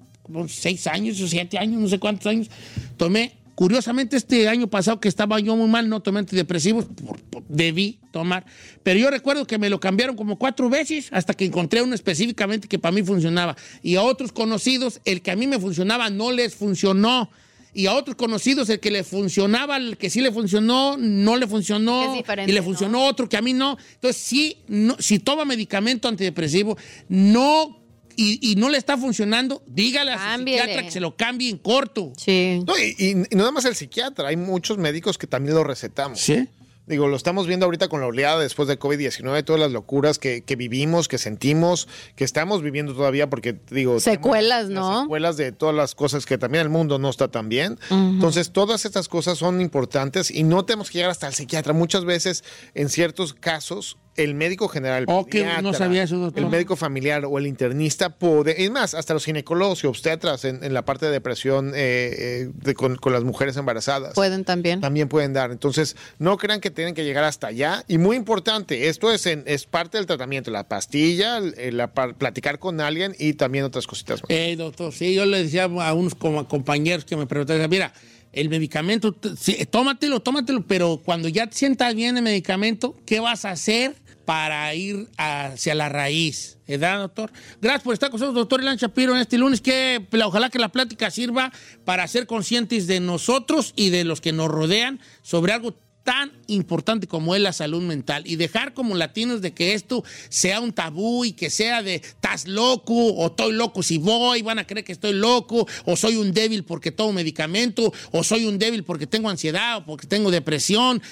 seis años o siete años, no sé cuántos años, tomé. Curiosamente, este año pasado que estaba yo muy mal, no tomé antidepresivos, por- por- debí tomar. Pero yo recuerdo que me lo cambiaron como cuatro veces hasta que encontré uno específicamente que para mí funcionaba. Y a otros conocidos, el que a mí me funcionaba no les funcionó. Y a otros conocidos, el que le funcionaba, el que sí le funcionó, no le funcionó. Es diferente, y le funcionó otro que a mí no. Entonces, sí, no, si toma medicamento antidepresivo, no. Y, y no le está funcionando, dígale a su psiquiatra que se lo cambie en corto. Sí. No, y, y- y no nada más el psiquiatra, hay muchos médicos que también lo recetamos. Sí. Digo, lo estamos viendo ahorita con la oleada después de COVID-19, todas las locuras que, que vivimos, que sentimos, que estamos viviendo todavía, porque digo... Secuelas, ¿no? las Secuelas de todas las cosas que también el mundo no está tan bien. Entonces, todas estas cosas son importantes y no tenemos que llegar hasta el psiquiatra. Muchas veces, en ciertos casos, el médico general, el Oh, que no pediatra, sabía eso, doctor. el médico familiar o el internista puede, es más, hasta los ginecólogos y obstetras en, en la parte de depresión eh, eh, de- con, con las mujeres embarazadas. Pueden también. También pueden dar. Entonces, no crean que tienen que llegar hasta allá. Y muy importante, esto es, en- es parte del tratamiento, la pastilla, el- la platicar con alguien y también otras cositas más. Eh, doctor, sí, yo le decía a unos como compañeros que me preguntaban, mira, el medicamento, sí, tómatelo, tómatelo, pero cuando ya te sientas bien el medicamento, ¿qué vas a hacer para ir hacia la raíz? ¿Verdad, doctor? Gracias por estar con nosotros, doctor Ilan Shapiro, en este lunes. Que ojalá que la plática sirva para ser conscientes de nosotros y de los que nos rodean sobre algo tan importante como es la salud mental y dejar como latinos de que esto sea un tabú y que sea de estás loco o estoy loco si voy, van a creer que estoy loco o soy un débil porque tomo medicamento o soy un débil porque tengo ansiedad o porque tengo depresión.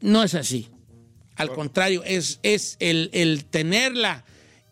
No es así. Al contrario, es, es el, el tenerla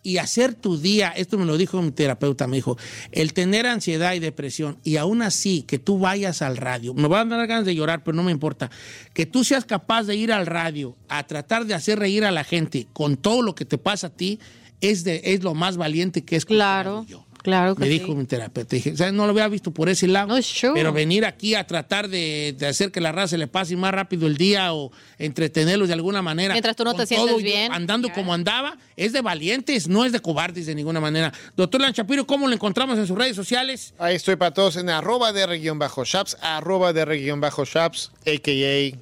y hacer tu día, esto me lo dijo mi terapeuta, me dijo, el tener ansiedad y depresión y aún así que tú vayas al radio, me van a dar ganas de llorar, pero no me importa, que tú seas capaz de ir al radio a tratar de hacer reír a la gente con todo lo que te pasa a ti, es, de, es lo más valiente que es. Claro, claro que Me sí. dijo mi terapeuta. Dije, o sea, no lo había visto por ese lado. Pero venir aquí a tratar de, de hacer que la raza se le pase más rápido el día o entretenerlos de alguna manera. Mientras tú no te sientes todo bien. Andando como andaba, es de valientes, no es de cobardes de ninguna manera. Doctor Lanchapiro, ¿cómo lo encontramos en sus redes sociales? Ahí estoy para todos en arroba de región bajo shaps, arroba de región bajo shaps, a.k.a.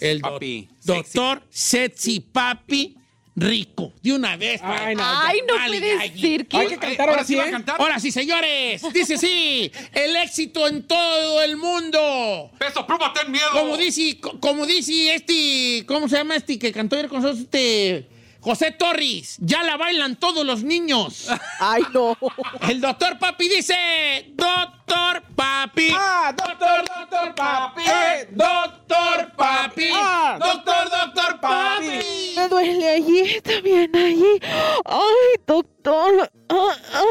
el doc- doctor Sexy Papi Rico. De una vez. Ay, no, Ay, no puede ser que- Hay que cantar ahora sí, ¿eh? Ahora sí, señores. Dice sí. El éxito en todo el mundo. Peso, pluma, ten miedo. Como dice, co- como dice este, ¿cómo se llama este que cantó ayer con nosotros? Este, José Torres. Ya la bailan todos los niños. Ay, no. El doctor Papi dice, doctor Papi. Ah, doctor, doctor, papi. Eh, doctor Papi. Ah, doctor, doctor Papi. Me duele allí, también allí. Ay, doctor. Ah, ah,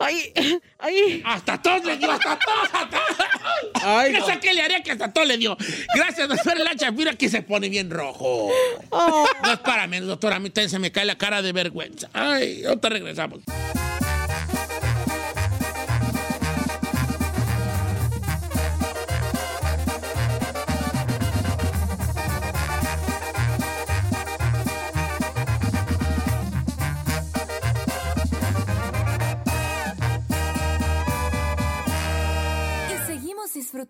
Ay, ay. Hasta tos le dio, hasta tos, hasta Ay, ¿Qué no. qué le haría que hasta tos le dio? Gracias, doctor Lancha. Mira que se pone bien rojo. Oh. No es para menos, doctor. A mí también se me cae la cara de vergüenza. Ay, ahorita regresamos.